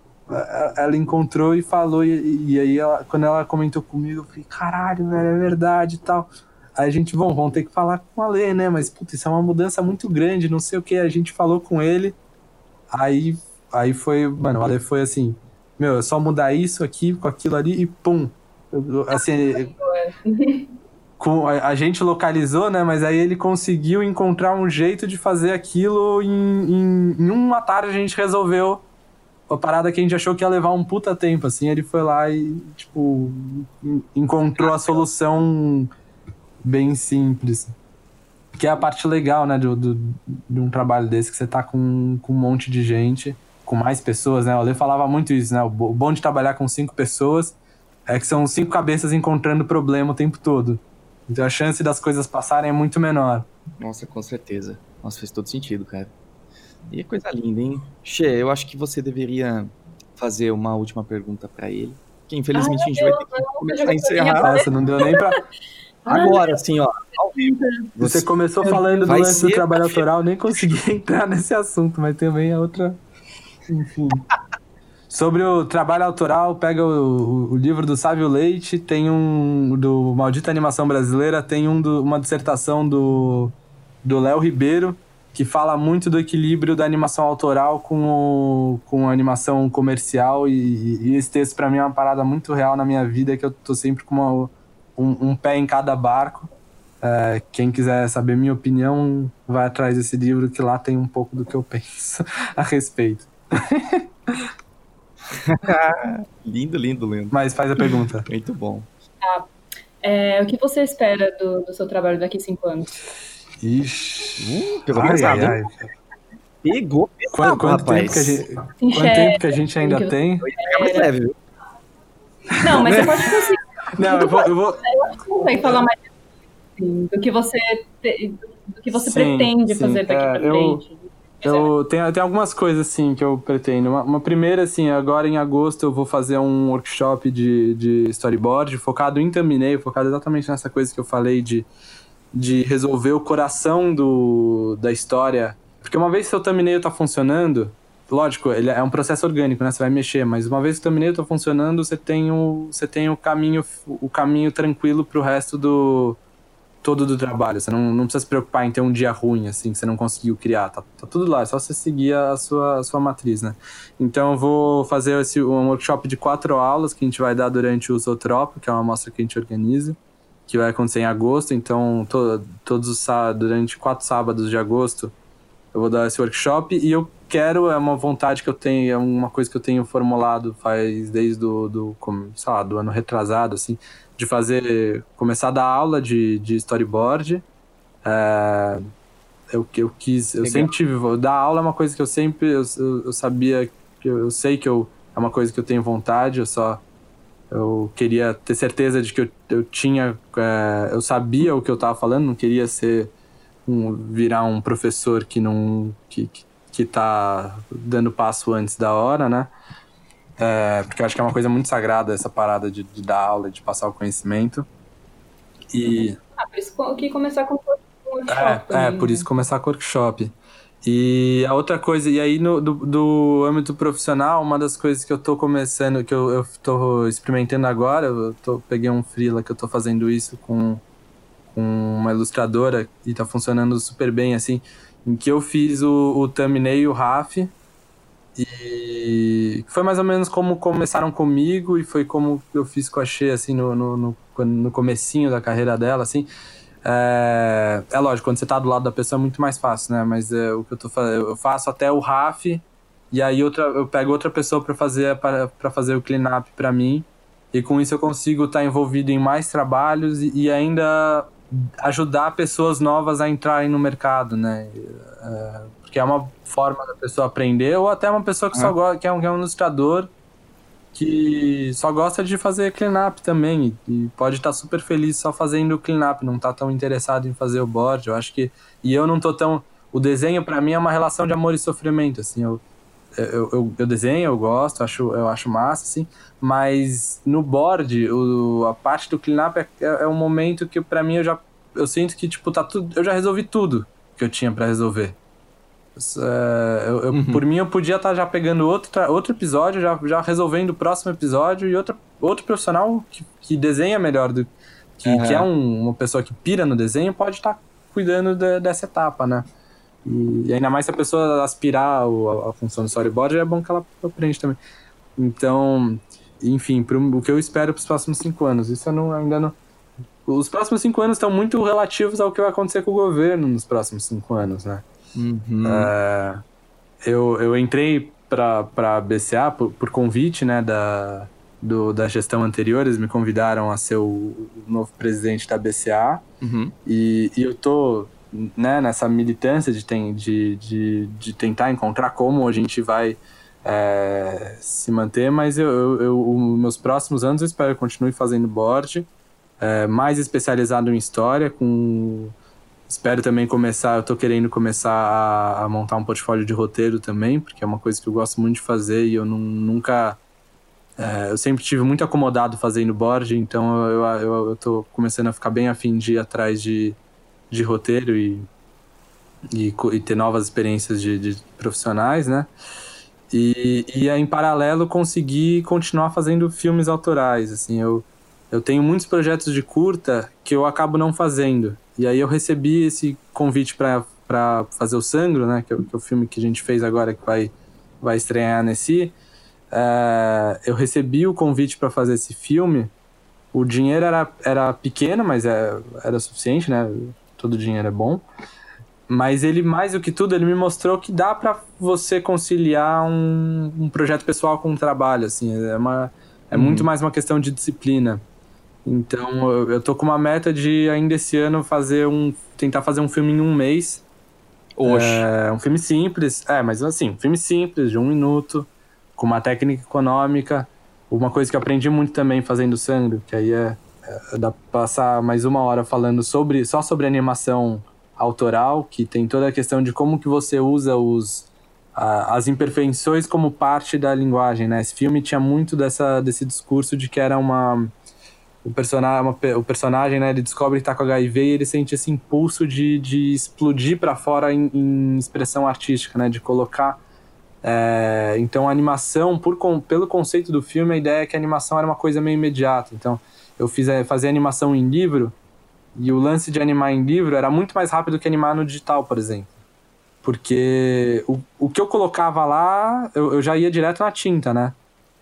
S3: ela encontrou e falou, e, e aí ela, quando ela comentou comigo, eu falei, caralho, velho, é verdade e tal. Aí a gente, bom, vamos ter que falar com a Lê, né? Mas, puta, isso é uma mudança muito grande, não sei o que. A gente falou com ele, aí, aí foi, mano, o Ale foi assim, meu, é só mudar isso aqui com aquilo ali e pum. Assim, com, a, a, gente localizou, né? Mas aí ele conseguiu encontrar um jeito de fazer aquilo em, em, em uma tarde a gente resolveu a parada que a gente achou que ia levar um puta tempo, assim, ele foi lá e, tipo, encontrou a solução bem simples. Que é a parte legal, né, do, do, de um trabalho desse, que você tá com, com um monte de gente com mais pessoas, né? O Ale falava muito isso, né? O bom de trabalhar com cinco pessoas é que são cinco cabeças encontrando problema o tempo todo. Então a chance das coisas passarem é muito menor.
S2: Nossa, com certeza. Nossa, fez todo sentido, cara. E é coisa linda, hein? Che, eu acho que você deveria fazer uma última pergunta para ele. Que infelizmente Ai, a gente vai ter que começar a encerrar.
S3: Nossa, não deu nem pra.
S2: Agora, assim, ó, ao
S3: vivo. Você começou falando do lance do trabalho autoral, nem consegui entrar nesse assunto, mas também é outra enfim. Sobre o trabalho autoral, pega o, o, livro do Sávio Leite, tem um do Maldita Animação Brasileira, tem um do, uma dissertação do do Léo Ribeiro, que fala muito do equilíbrio da animação autoral com, o, com a animação comercial. E, e esse texto, para mim, é uma parada muito real na minha vida, que eu tô sempre com uma, um, um, pé em cada barco. É, quem quiser saber minha opinião, vai atrás desse livro, que lá tem um pouco do que eu penso a respeito.
S2: lindo, lindo, lindo.
S3: Mas faz a pergunta.
S2: Muito bom.
S4: Tá. É, o que você espera do, do, seu trabalho daqui a cinco anos?
S3: Ixi.
S2: Uh, pegou ai, pesado. Ai, ai. Pegou pesado,
S3: quanto, quanto tempo que a gente, quanto tempo que a gente ainda que tem?
S2: É mais leve, viu?
S4: Não, mas você pode conseguir.
S3: Não, eu vou, eu vou...
S4: Eu acho que você consegue falar mais assim, do que você, te, do que você sim, pretende sim, fazer daqui é, pra frente. Eu
S3: eu tenho, tem algumas coisas assim que eu pretendo. Uma, uma, primeira, assim, agora em agosto eu vou fazer um workshop de, de storyboard focado em thumbnail, focado exatamente nessa coisa que eu falei de, de resolver o coração do, da história. Porque uma vez que seu thumbnail tá funcionando, lógico, ele é um processo orgânico, né? Você vai mexer, mas uma vez que o thumbnail tá funcionando, você tem o, você tem o caminho o caminho tranquilo pro resto do todo do trabalho. Você não, não precisa se preocupar em ter um dia ruim, assim, que você não conseguiu criar. Tá, tá tudo lá, é só você seguir a sua, a sua matriz, né? Então eu vou fazer esse, um workshop de quatro aulas que a gente vai dar durante o Zotrop, que é uma mostra que a gente organiza, que vai acontecer em agosto. Então, to, todos os durante quatro sábados de agosto, eu vou dar esse workshop e eu quero, é uma vontade que eu tenho, é uma coisa que eu tenho formulado faz desde do, do, sei lá, do ano retrasado, assim, de fazer, começar a dar aula de, de storyboard. É, eu, eu quis, eu Legal. sempre tive, dar aula é uma coisa que eu sempre, eu, eu, eu sabia, que eu, eu, sei que eu, é uma coisa que eu tenho vontade, eu só, eu queria ter certeza de que eu, eu tinha, é, eu sabia o que eu estava falando, não queria ser, um, virar um professor que não, que, que, tá dando passo antes da hora, né? É, porque eu acho que é uma coisa muito sagrada essa parada de, de dar aula, de passar o conhecimento. E.
S4: Ah, por isso que começar com workshop.
S3: É, é, por isso começar com workshop. E a outra coisa, e aí no, do, do âmbito profissional, uma das coisas que eu tô começando, que eu, eu tô experimentando agora, eu tô, peguei um freela que eu tô fazendo isso com, com uma ilustradora e tá funcionando super bem, assim, em que eu fiz o, o thumbnail o RAF, E foi mais ou menos como começaram comigo e foi como eu fiz com a Xê, assim, no, no, no, no comecinho da carreira dela, assim. É, é lógico, quando você tá do lado da pessoa é muito mais fácil, né? Mas é, o que eu tô fazendo, eu faço até o RAF e aí outra, eu pego outra pessoa para fazer para fazer o cleanup para mim. E com isso eu consigo estar tá envolvido em mais trabalhos e, e, ainda ajudar pessoas novas a entrarem no mercado, né? É, porque é uma forma da pessoa aprender, ou até uma pessoa que, só gosta, que, é um, que é um ilustrador que só gosta de fazer cleanup também e pode estar tá super feliz só fazendo cleanup, não tá tão interessado em fazer o board. Eu acho que e eu não tô tão o desenho para mim é uma relação de amor e sofrimento, assim, eu eu, eu, eu, desenho, eu gosto, acho, eu acho massa, assim, mas no board, o, a parte do cleanup é, é, é um momento que para mim eu já eu sinto que tipo tá tudo, eu já resolvi tudo que eu tinha para resolver. É, eu, eu, uhum. Por mim, eu podia estar tá já pegando outro, outro episódio, já, já resolvendo o próximo episódio e outro, outro profissional que, que desenha melhor, do, que, uhum. que é um, uma pessoa que pira no desenho, pode estar tá cuidando de, dessa etapa, né? E, e, ainda mais se a pessoa aspirar a, a, função do storyboard, é bom que ela aprende também. Então, enfim, pro, o que eu espero para os próximos cinco anos, isso eu não, ainda não. Os próximos cinco anos estão muito relativos ao que vai acontecer com o governo nos próximos cinco anos, né? Uhum. É, eu, eu entrei para a BCA por, por, convite né, da, do, da gestão anterior, eles me convidaram a ser o, novo presidente da BCA uhum. e, e eu tô né, nessa militância de, tem, de, de, de tentar encontrar como a gente vai é, se manter, mas eu, eu, eu, meus próximos anos eu espero que continue fazendo board, é, mais especializado em história, com Espero também começar, eu tô querendo começar a, a, montar um portfólio de roteiro também, porque é uma coisa que eu gosto muito de fazer e eu não, nunca. É, eu sempre tive muito acomodado fazendo board, então eu, eu, eu tô começando a ficar bem afim de ir atrás de, de roteiro e, e, e ter novas experiências de, de profissionais, né? E, e em paralelo conseguir continuar fazendo filmes autorais, assim, eu, eu tenho muitos projetos de curta que eu acabo não fazendo. E aí eu recebi esse convite para fazer o Sangro, né? Que é, que é, o filme que a gente fez agora que vai, vai estrear nesse. É, eu recebi o convite para fazer esse filme. O dinheiro era, era pequeno, mas é, era suficiente, né? Todo dinheiro é bom. Mas ele, mais do que tudo, ele me mostrou que dá para você conciliar um, um projeto pessoal com um trabalho, assim. É, uma, é uhum. muito mais uma questão de disciplina. Então eu, eu tô com uma meta de ainda esse ano fazer um. tentar fazer um filme em um mês. Oxe. É, um filme simples. É, mas assim, um filme simples, de um minuto, com uma técnica econômica. Uma coisa que eu aprendi muito também fazendo sangue, que aí é, é dá pra passar mais uma hora falando sobre só sobre animação autoral, que tem toda a questão de como que você usa os, a, as imperfeições como parte da linguagem, né? Esse filme tinha muito dessa, desse discurso de que era uma o personagem, o personagem, né, ele descobre que tá com HIV e ele sente esse impulso de, de explodir para fora em, em, expressão artística, né, de colocar. É, então a animação, por, pelo conceito do filme, a ideia é que a animação era uma coisa meio imediata. Então eu fiz é, fazer animação em livro e o lance de animar em livro era muito mais rápido que animar no digital, por exemplo. Porque o, o que eu colocava lá, eu, eu já ia direto na tinta, né?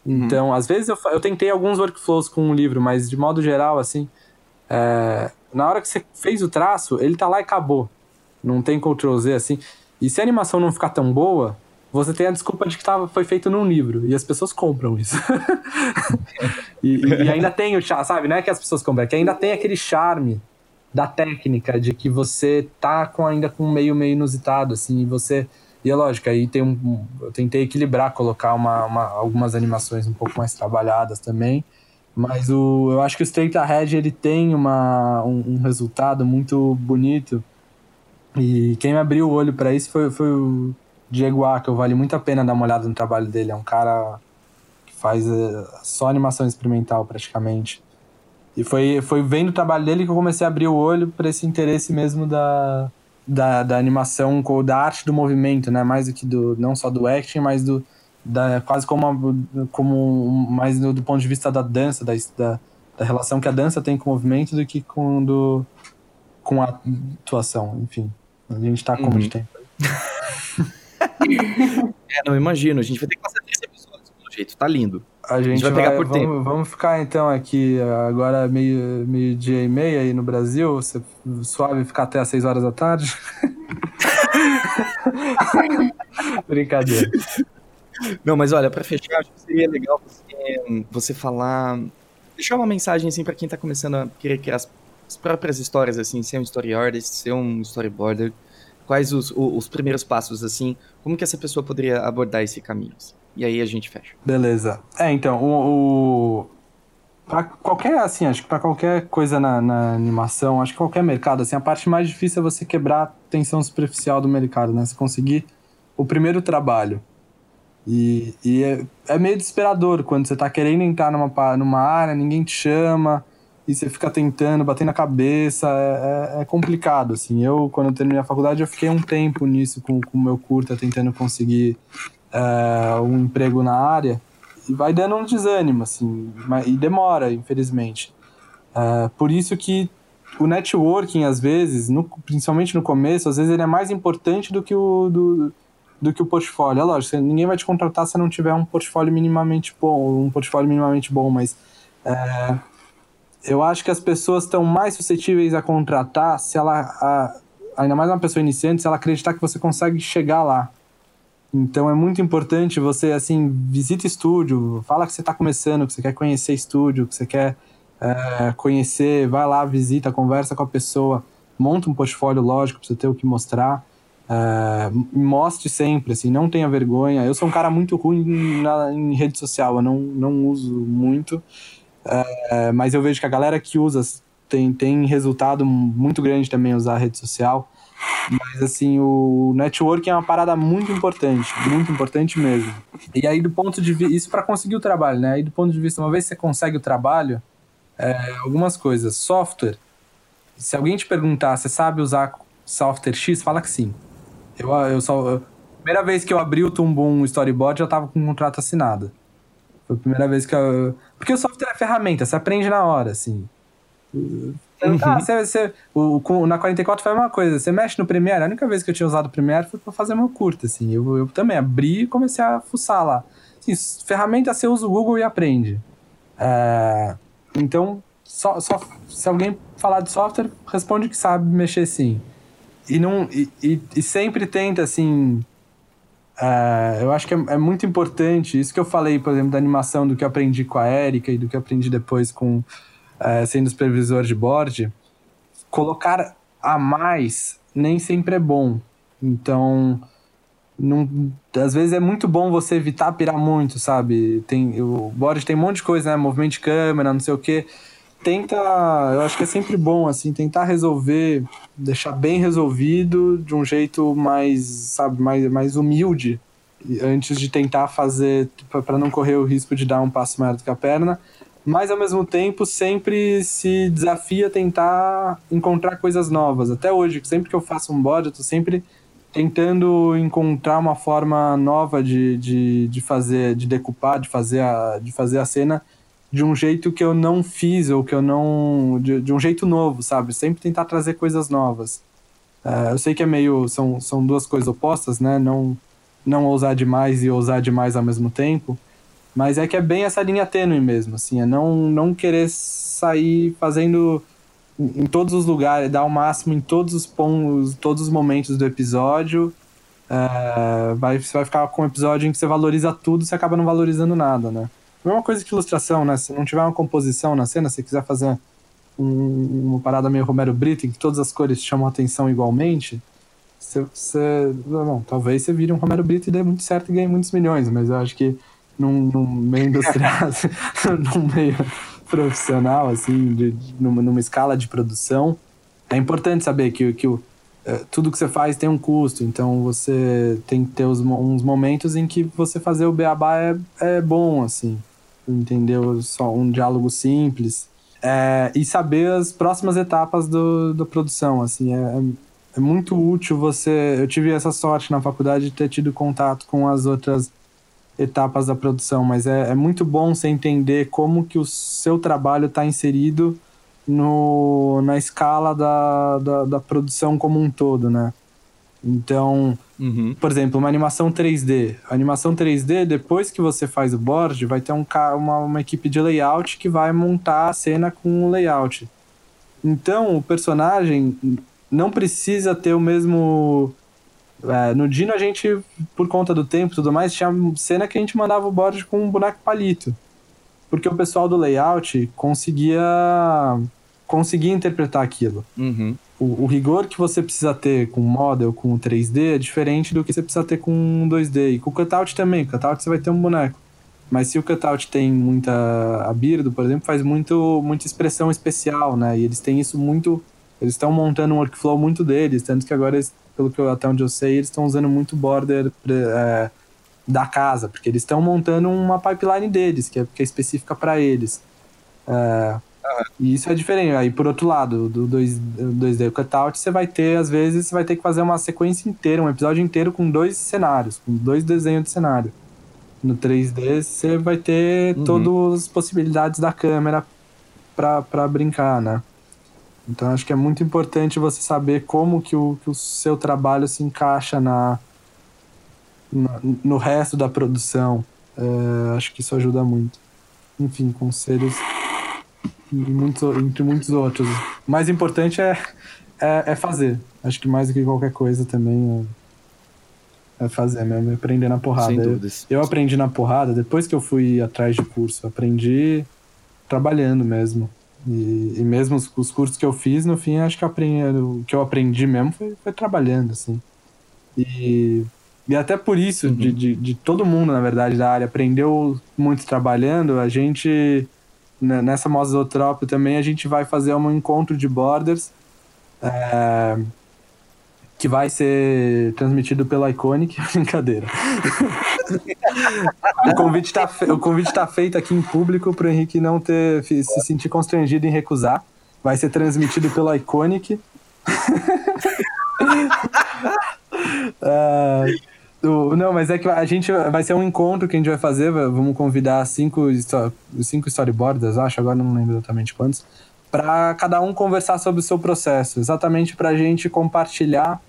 S3: Uhum. Então, às vezes eu, eu tentei alguns workflows com o livro, mas de modo geral, assim, é, na hora que você fez o traço, ele tá lá e acabou. Não tem Ctrl Z assim. E se a animação não ficar tão boa, você tem a desculpa de que tava, foi feito num livro. E as pessoas compram isso. e, e, ainda tem o charme, sabe? Não é que as pessoas compram, é que ainda tem aquele charme da técnica, de que você tá com, ainda com um meio meio inusitado, assim, e você e é lógico, aí tem um. Eu tentei equilibrar, colocar uma, uma, algumas animações um pouco mais trabalhadas também. Mas o, eu acho que o Straight Ahead ele tem uma, um, um resultado muito bonito. E quem me abriu o olho para isso foi, foi o Diego Akel. Vale muito a pena dar uma olhada no trabalho dele. É um cara que faz é, só animação experimental praticamente. E foi, foi vendo o trabalho dele que eu comecei a abrir o olho para esse interesse mesmo da, da, da animação, da arte do movimento, né? Mais do que do, não só do action, mas do, da, quase como, como mais do, do, ponto de vista da dança, da, da, da, relação que a dança tem com o movimento do que com, do, com a atuação, enfim. A gente tá como uhum. de tempo.
S2: É, não, imagino. A gente vai ter que passar três episódios, pelo jeito. Tá lindo.
S3: A gente,
S2: vai
S3: vai,
S2: pegar por
S3: vamos,
S2: tempo.
S3: vamos ficar então aqui agora meio, meio dia e meia aí no Brasil. Você, suave ficar até às 6 horas da tarde. Brincadeira.
S2: Não, mas olha, pra fechar, acho que seria legal você, você falar. Deixar uma mensagem assim pra quem tá começando a querer criar as, as próprias histórias, assim, ser um story artist, ser um storyboarder. Quais os, o- os primeiros passos, assim? Como que essa pessoa poderia abordar esse caminho? assim? E aí a gente fecha.
S3: Beleza. É, então, o. o... Pra qualquer, assim, acho que pra qualquer coisa na, na animação, acho que qualquer mercado, assim, a parte mais difícil é você quebrar a tensão superficial do mercado, né? Você conseguir o primeiro trabalho. E, e é, é meio desesperador quando você tá querendo entrar numa, numa área, ninguém te chama, e você fica tentando, batendo a cabeça, é, é- é complicado, assim. Eu, quando eu terminei a faculdade, eu fiquei um tempo nisso com o meu curta, tentando conseguir é, um emprego na área, e vai dando um desânimo, assim, e demora, infelizmente. É, por isso que o networking, às vezes, no- principalmente no começo, às vezes ele é mais importante do que o, do, do que o portfólio. É lógico, ninguém vai te contratar se não tiver um portfólio minimamente bom, um portfólio minimamente bom, mas é, eu acho que as pessoas estão mais suscetíveis a contratar se ela, a- ainda mais uma pessoa iniciante, se ela acreditar que você consegue chegar lá. Então é muito importante você, assim, visita estúdio, fala que você está começando, que você quer conhecer estúdio, que você quer é, conhecer, vai lá, visita, conversa com a pessoa, monta um portfólio lógico para você ter o que mostrar. É, mostre sempre, assim, não tenha vergonha. Eu sou um cara muito ruim na, em rede social, eu não, não uso muito, é, mas eu vejo que a galera que usa tem, tem resultado muito grande também usar a rede social. Mas assim, o networking é uma parada muito importante, muito importante mesmo. E aí, do ponto de vista. Isso para conseguir o trabalho, né? Aí, do ponto de vista, uma vez que você consegue o trabalho, é, algumas coisas. Software. Se alguém te perguntar, você sabe usar software X? Fala que sim. Eu, eu só. eu- primeira vez que eu abri o Tumbum Storyboard, eu tava com um contrato assinado. Foi a primeira vez que eu. Porque o software é ferramenta, você aprende na hora, assim. Ah, você, você- o, na 44 foi uma coisa, você mexe no Premiere, a única vez que eu tinha usado o Premiere foi pra fazer meu curta, assim. Eu, eu também abri e comecei a fuçar lá. Assim, ferramenta você usa o Google e aprende. É, então, só, só, se alguém falar de software, responde que sabe mexer sim. E, não, e, e, e sempre tenta, assim. é, eu acho que é, é muito importante, isso que eu falei, por exemplo, da animação, do que eu aprendi com a Erika e do que eu aprendi depois com sendo supervisor de board, colocar a mais nem sempre é bom. Então, não, às vezes é muito bom você evitar pirar muito, sabe? Tem, o board tem um monte de coisa, né? Movimento de câmera, não sei o quê. Tenta, eu acho que é sempre bom, assim, tentar resolver, deixar bem resolvido de um jeito mais, sabe, mais, mais humilde, antes de tentar fazer, para não correr o risco de dar um passo maior do que a perna mas ao mesmo tempo sempre se desafia a tentar encontrar coisas novas. Até hoje, sempre que eu faço um board, eu tô sempre tentando encontrar uma forma nova de, de, de fazer, de decupar, de fazer, a, de fazer a cena de um jeito que eu não fiz ou que eu não. de, de um jeito novo, sabe? Sempre tentar trazer coisas novas. É, eu sei que é meio. São, são duas coisas opostas, né? Não, não ousar demais e ousar demais ao mesmo tempo. Mas é que é bem essa linha tênue mesmo, assim, é não, não querer sair fazendo em todos os lugares, dar o máximo em todos os pontos, todos os momentos do episódio. É, vai, você vai ficar com um episódio em que você valoriza tudo, você acaba não valorizando nada, né? A mesma coisa que ilustração, né? Se não tiver uma composição na cena, se quiser fazer um- uma parada meio Romero Brito, em que todas as cores chamam atenção igualmente, você, você- talvez você vire um Romero Brito e dê muito certo e ganhe muitos milhões, mas eu acho que num, num meio industrial, num meio profissional, assim, de, numa, numa escala de produção, é importante saber que, que o, eh, tudo que você faz tem um custo, então você tem que ter os uns momentos em que você fazer o beabá é, é bom, assim, entendeu? Só um diálogo simples. É, e saber as próximas etapas do, da produção, assim, é, é- é muito útil você... Eu tive essa sorte na faculdade de ter tido contato com as outras etapas da produção, mas é, é muito bom você entender como que o seu trabalho está inserido no, na escala da, da, da produção como um todo, né? Então,
S2: Uhum.
S3: por exemplo, uma animação 3D. A animação 3D, depois que você faz o board, vai ter um, uma, uma equipe de layout que vai montar a cena com o layout. Então, o personagem não precisa ter o mesmo. É, no Dino, a gente, por conta do tempo e tudo mais, tinha cena que a gente mandava o board com um boneco palito. Porque o pessoal do layout conseguia, conseguia interpretar aquilo
S2: Uhum.
S3: o, o rigor que você precisa ter com model, com 3D, é diferente do que você precisa ter com 2D. E com o cutout também. Cutout você vai ter um boneco. Mas se o cutout tem muita. A Birdo, por exemplo, faz muito, muita expressão especial, né? E eles têm isso muito. Eles estão montando um workflow muito deles. Tanto que agora, eles, pelo que eu, até onde eu sei, eles estão usando muito border é, da casa. Porque eles estão montando uma pipeline deles, que é, que é específica para eles. É, e isso é diferente. Aí, por outro lado, do 2, 2D cutout, você vai ter, às vezes, você vai ter que fazer uma sequência inteira, um episódio inteiro com dois cenários, com dois desenhos de cenário. No 3D, você vai ter
S2: Uhum.
S3: todas as possibilidades da câmera pra brincar, né? Então, acho que é muito importante você saber como que o, que o seu trabalho se encaixa na, na- no resto da produção. É, acho que isso ajuda muito. Enfim, conselhos muitos, entre muitos outros. O mais importante é, é, é fazer. Acho que mais do que qualquer coisa também é, é fazer mesmo, é aprender na porrada.
S2: Sem
S3: Eu-
S2: dúvidas.
S3: Eu, aprendi na porrada, depois que eu fui atrás de curso, aprendi trabalhando mesmo. E, e mesmo os, os cursos que eu fiz, no fim, acho que aprendi, o que eu aprendi mesmo foi, foi trabalhando, assim. E, e até por isso, de, de, de todo mundo, na verdade, da área, aprendeu muito trabalhando, a gente, né, nessa Mosotrópio também, a gente vai fazer um encontro de borders, é, que vai ser transmitido pela Iconic, brincadeira. o, convite tá fe- o convite tá feito aqui em público pro Henrique não ter se sentir constrangido em recusar. Vai ser transmitido pela Iconic. O- não, mas é que a gente vai ser um encontro que a gente vai fazer. Vamos convidar cinco, cinco storyboarders, acho, agora não lembro exatamente quantos, para cada um conversar sobre o seu processo, exatamente para a gente compartilhar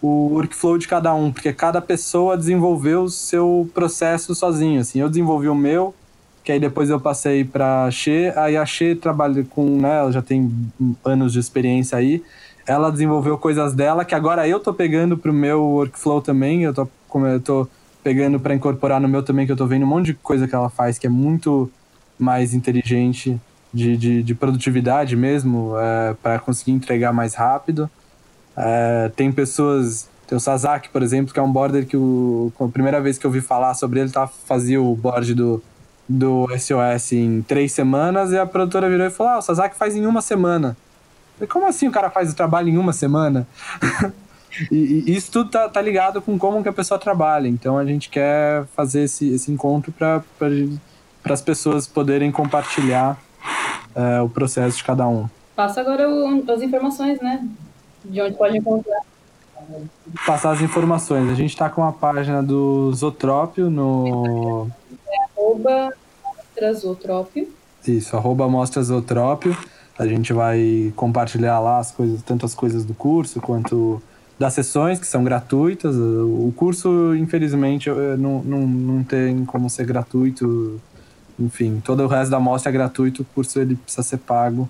S3: o workflow de cada um, porque cada pessoa desenvolveu o seu processo sozinho. Assim, eu desenvolvi o meu, que aí depois eu passei para Xê, aí a Xê trabalha com, né, ela já tem anos de experiência aí. Ela desenvolveu coisas dela que agora eu tô pegando pro meu workflow também, eu tô como eu tô pegando para incorporar no meu também, que eu tô vendo um monte de coisa que ela faz que é muito mais inteligente de, de, de produtividade mesmo, é, para conseguir entregar mais rápido. É, tem pessoas. Tem o Sasaki, por exemplo, que é um border que o, a primeira vez que eu ouvi falar sobre ele, tá, fazia o board do, do SOS em três semanas, e a produtora virou e falou: Ah, o Sasaki faz em uma semana. Falei, como assim o cara faz o trabalho em uma semana? e, e isso tudo tá, tá ligado com como que a pessoa trabalha. Então a gente quer fazer esse, esse encontro para as pessoas poderem compartilhar é, o processo de cada um.
S4: Passa agora o- as informações, né? De onde pode encontrar.
S3: passar as informações. A gente tá com a página do Zotrópio no.
S4: Arroba Trazotrópio.
S3: Isso, arroba mostra Zotrópio. A gente vai compartilhar lá as coisas, tanto as coisas do curso quanto das sessões, que são gratuitas. O curso, infelizmente, não, não, não tem como ser gratuito. Enfim, todo o resto da amostra é gratuito, o curso ele precisa ser pago.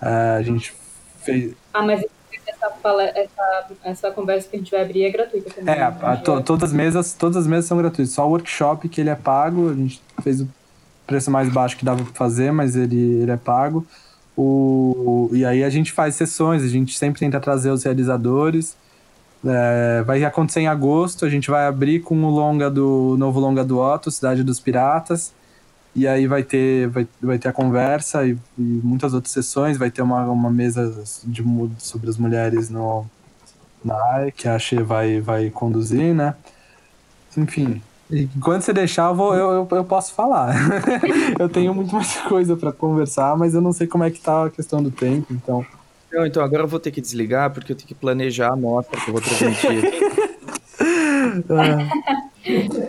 S3: É, a gente fez,
S4: Ah, mas essa, essa, conversa que a gente vai abrir é gratuita também.
S3: É, a- a- to- todas, as mesas, todas as mesas são gratuitas. Só o workshop que ele é pago, a gente fez o preço mais baixo que dava pra fazer, mas ele, ele é pago. O, e aí a gente faz sessões, a gente sempre tenta trazer os realizadores. É, vai acontecer em agosto, a gente vai abrir com o longa do novo longa do Otto, Cidade dos Piratas. E aí vai ter, vai, vai ter a conversa e, e muitas outras sessões, vai ter uma, uma mesa de, sobre as mulheres no, na área, que a Xê vai, vai conduzir, né? Enfim, enquanto você deixar, eu, vou, eu, eu, eu posso falar. eu tenho muito mais coisa para conversar, mas eu não sei como é que tá a questão do tempo, então...
S2: Não, então agora eu vou ter que desligar porque eu tenho que planejar a amostra que eu vou transmitir.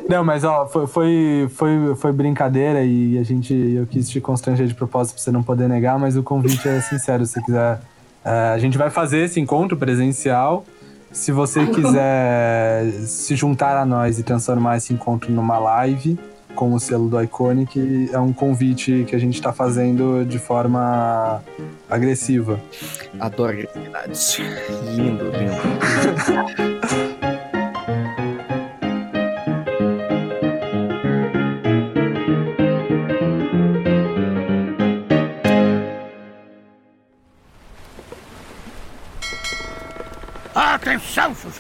S3: Não, mas ó, foi, foi, foi, foi brincadeira e a gente, eu quis te constranger de propósito pra você não poder negar, mas o convite é sincero, se quiser. É, a gente vai fazer esse encontro presencial. Se você quiser se juntar a nós e transformar esse encontro numa live com o selo do Iconic, é um convite que a gente está fazendo de forma agressiva.
S2: Adoro agressividade. Lindo, lindo.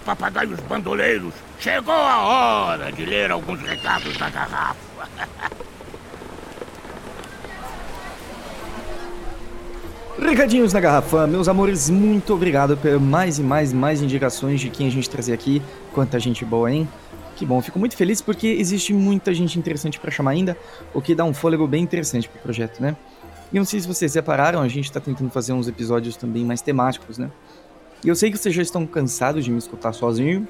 S1: papagaios bandoleiros! Chegou a hora de ler alguns recados da garrafa.
S2: Recadinhos na garrafa, meus amores, muito obrigado por mais e mais mais indicações de quem a gente trazer aqui. Quanta gente boa, hein? Que bom, fico muito feliz porque existe muita gente interessante para chamar ainda, o que dá um fôlego bem interessante pro projeto, né? E não sei se vocês repararam, a gente tá tentando fazer uns episódios também mais temáticos, né? E eu sei que vocês já estão cansados de me escutar sozinho.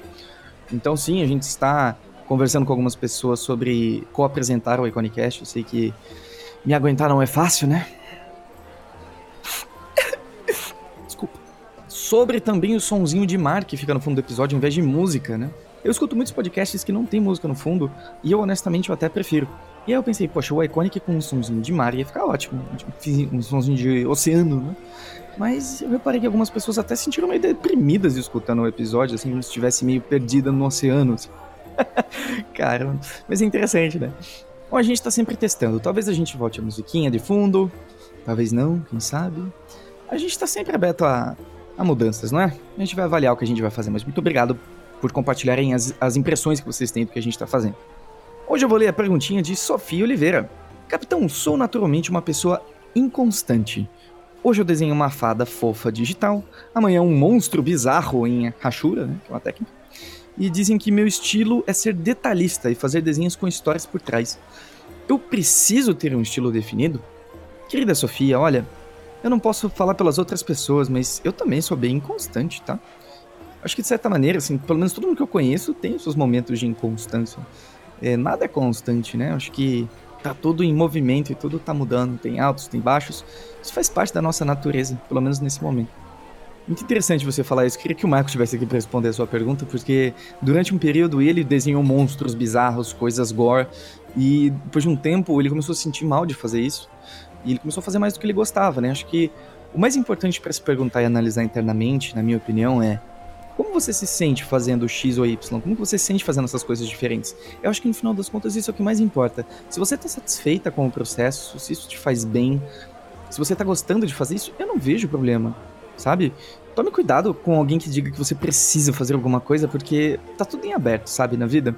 S2: Então, sim, a gente está conversando com algumas pessoas sobre co-apresentar o Iconicast. Eu sei que me aguentar não é fácil, né? Desculpa. Sobre também o sonzinho de mar que fica no fundo do episódio em vez de música, né? Eu escuto muitos podcasts que não tem música no fundo e eu honestamente eu até prefiro. E aí eu pensei, poxa, o Iconic com um sonzinho de mar ia ficar ótimo. Um sonzinho de oceano, né? Mas eu reparei que algumas pessoas até sentiram meio deprimidas escutando o episódio, assim, como se estivesse meio perdida no oceano. Assim. Cara, mas é interessante, né? Bom, a gente tá sempre testando. Talvez a gente volte a musiquinha de fundo, talvez não, quem sabe. A gente tá sempre aberto a, a mudanças, não é? A gente vai avaliar o que a gente vai fazer, mas muito obrigado por compartilharem as, as impressões que vocês têm do que a gente tá fazendo. Hoje eu vou ler a perguntinha de Sofia Oliveira. Capitão, sou naturalmente uma pessoa inconstante. Hoje eu desenho uma fada fofa digital, amanhã um monstro bizarro em rachura, né, que é uma técnica. E dizem que meu estilo é ser detalhista e fazer desenhos com histórias por trás. Eu preciso ter um estilo definido? Querida Sofia, olha, eu não posso falar pelas outras pessoas, mas eu também sou bem inconstante, tá? Acho que de certa maneira, assim, pelo menos todo mundo que eu conheço tem os seus momentos de inconstância. É, nada é constante, né? Acho que tá tudo em movimento e tudo tá mudando, tem altos, tem baixos. Isso faz parte da nossa natureza, pelo menos nesse momento. Muito interessante você falar isso. Queria que o Marco estivesse aqui para responder a sua pergunta, porque durante um período ele desenhou monstros bizarros, coisas gore, e depois de um tempo ele começou a se sentir mal de fazer isso. E ele começou a fazer mais do que ele gostava, né? Acho que o mais importante para se perguntar e analisar internamente, na minha opinião, é como você se sente fazendo X ou Y? Como você se sente fazendo essas coisas diferentes? Eu acho que no final das contas isso é o que mais importa. Se você está satisfeita com o processo, se isso te faz bem, se você está gostando de fazer isso, eu não vejo problema, sabe? Tome cuidado com alguém que diga que você precisa fazer alguma coisa, porque tá tudo em aberto, sabe, na vida.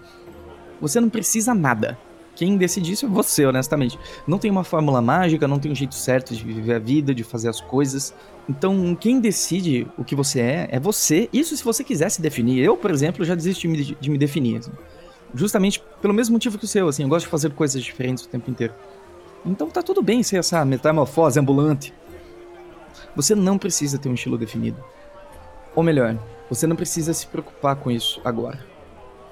S2: Você não precisa nada. Quem decide isso é você, honestamente. Não tem uma fórmula mágica, não tem um jeito certo de viver a vida, de fazer as coisas. Então, quem decide o que você é, é você. Isso se você quiser se definir. Eu, por exemplo, já desisti de me, de me definir. Assim. Justamente pelo mesmo motivo que o seu, assim. Eu gosto de fazer coisas diferentes o tempo inteiro. Então tá tudo bem ser essa metamorfose ambulante. Você não precisa ter um estilo definido. Ou melhor, você não precisa se preocupar com isso agora.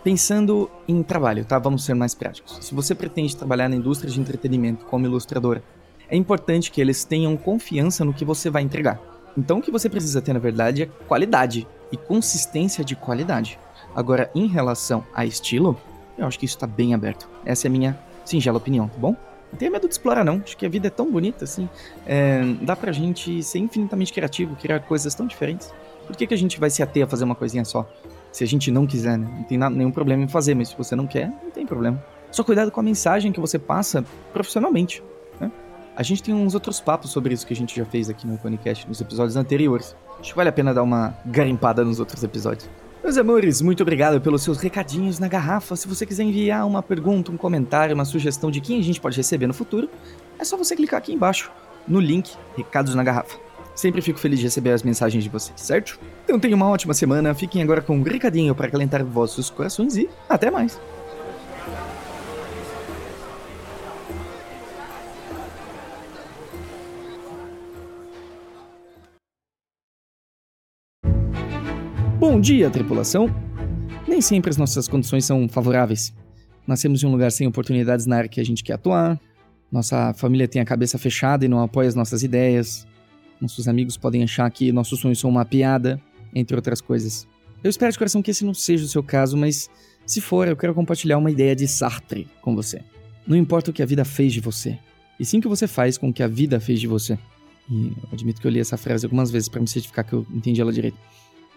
S2: Pensando em trabalho, tá? Vamos ser mais práticos. Se você pretende trabalhar na indústria de entretenimento como ilustradora, é importante que eles tenham confiança no que você vai entregar. Então, o que você precisa ter, na verdade, é qualidade e consistência de qualidade. Agora, em relação a estilo, eu acho que isso está bem aberto. Essa é a minha singela opinião, tá bom? Não tenha medo de explorar, não. Acho que a vida é tão bonita, assim. É, dá pra gente ser infinitamente criativo, criar coisas tão diferentes. Por que, que a gente vai se ater a fazer uma coisinha só? Se a gente não quiser, né? Não tem nada, nenhum problema em fazer, mas se você não quer, não tem problema. Só cuidado com a mensagem que você passa profissionalmente. Né? A gente tem uns outros papos sobre isso que a gente já fez aqui no Iconicast nos episódios anteriores. Acho que vale a pena dar uma garimpada nos outros episódios. Meus amores, muito obrigado pelos seus recadinhos na garrafa. Se você quiser enviar uma pergunta, um comentário, uma sugestão de quem a gente pode receber no futuro, é só você clicar aqui embaixo no link Recados na Garrafa. Sempre fico feliz de receber as mensagens de vocês, certo? Então tenham uma ótima semana, fiquem agora com um recadinho para acalentar vossos corações e até mais! Bom dia, tripulação! Nem sempre as nossas condições são favoráveis. Nascemos em um lugar sem oportunidades na área que a gente quer atuar, nossa família tem a cabeça fechada e não apoia as nossas ideias, nossos amigos podem achar que nossos sonhos são uma piada, entre outras coisas. Eu espero de coração que esse não seja o seu caso, mas se for, eu quero compartilhar uma ideia de Sartre com você. Não importa o que a vida fez de você, e sim o que você faz com o que a vida fez de você. E eu admito que eu li essa frase algumas vezes para me certificar que eu entendi ela direito.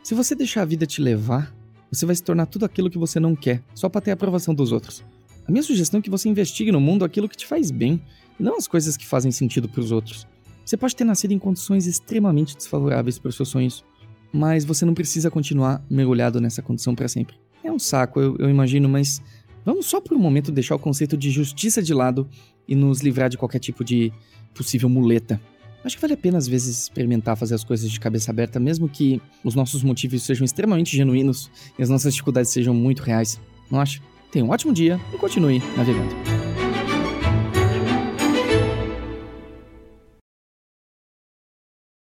S2: Se você deixar a vida te levar, você vai se tornar tudo aquilo que você não quer, só para ter a aprovação dos outros. A minha sugestão é que você investigue no mundo aquilo que te faz bem, e não as coisas que fazem sentido para os outros. Você pode ter nascido em condições extremamente desfavoráveis para os seus sonhos, mas você não precisa continuar mergulhado nessa condição para sempre. É um saco, eu, eu imagino, mas vamos só por um momento deixar o conceito de justiça de lado e nos livrar de qualquer tipo de possível muleta. Acho que vale a pena às vezes experimentar fazer as coisas de cabeça aberta, mesmo que os nossos motivos sejam extremamente genuínos e as nossas dificuldades sejam muito reais. Não acha? Tenha um ótimo dia e continue navegando.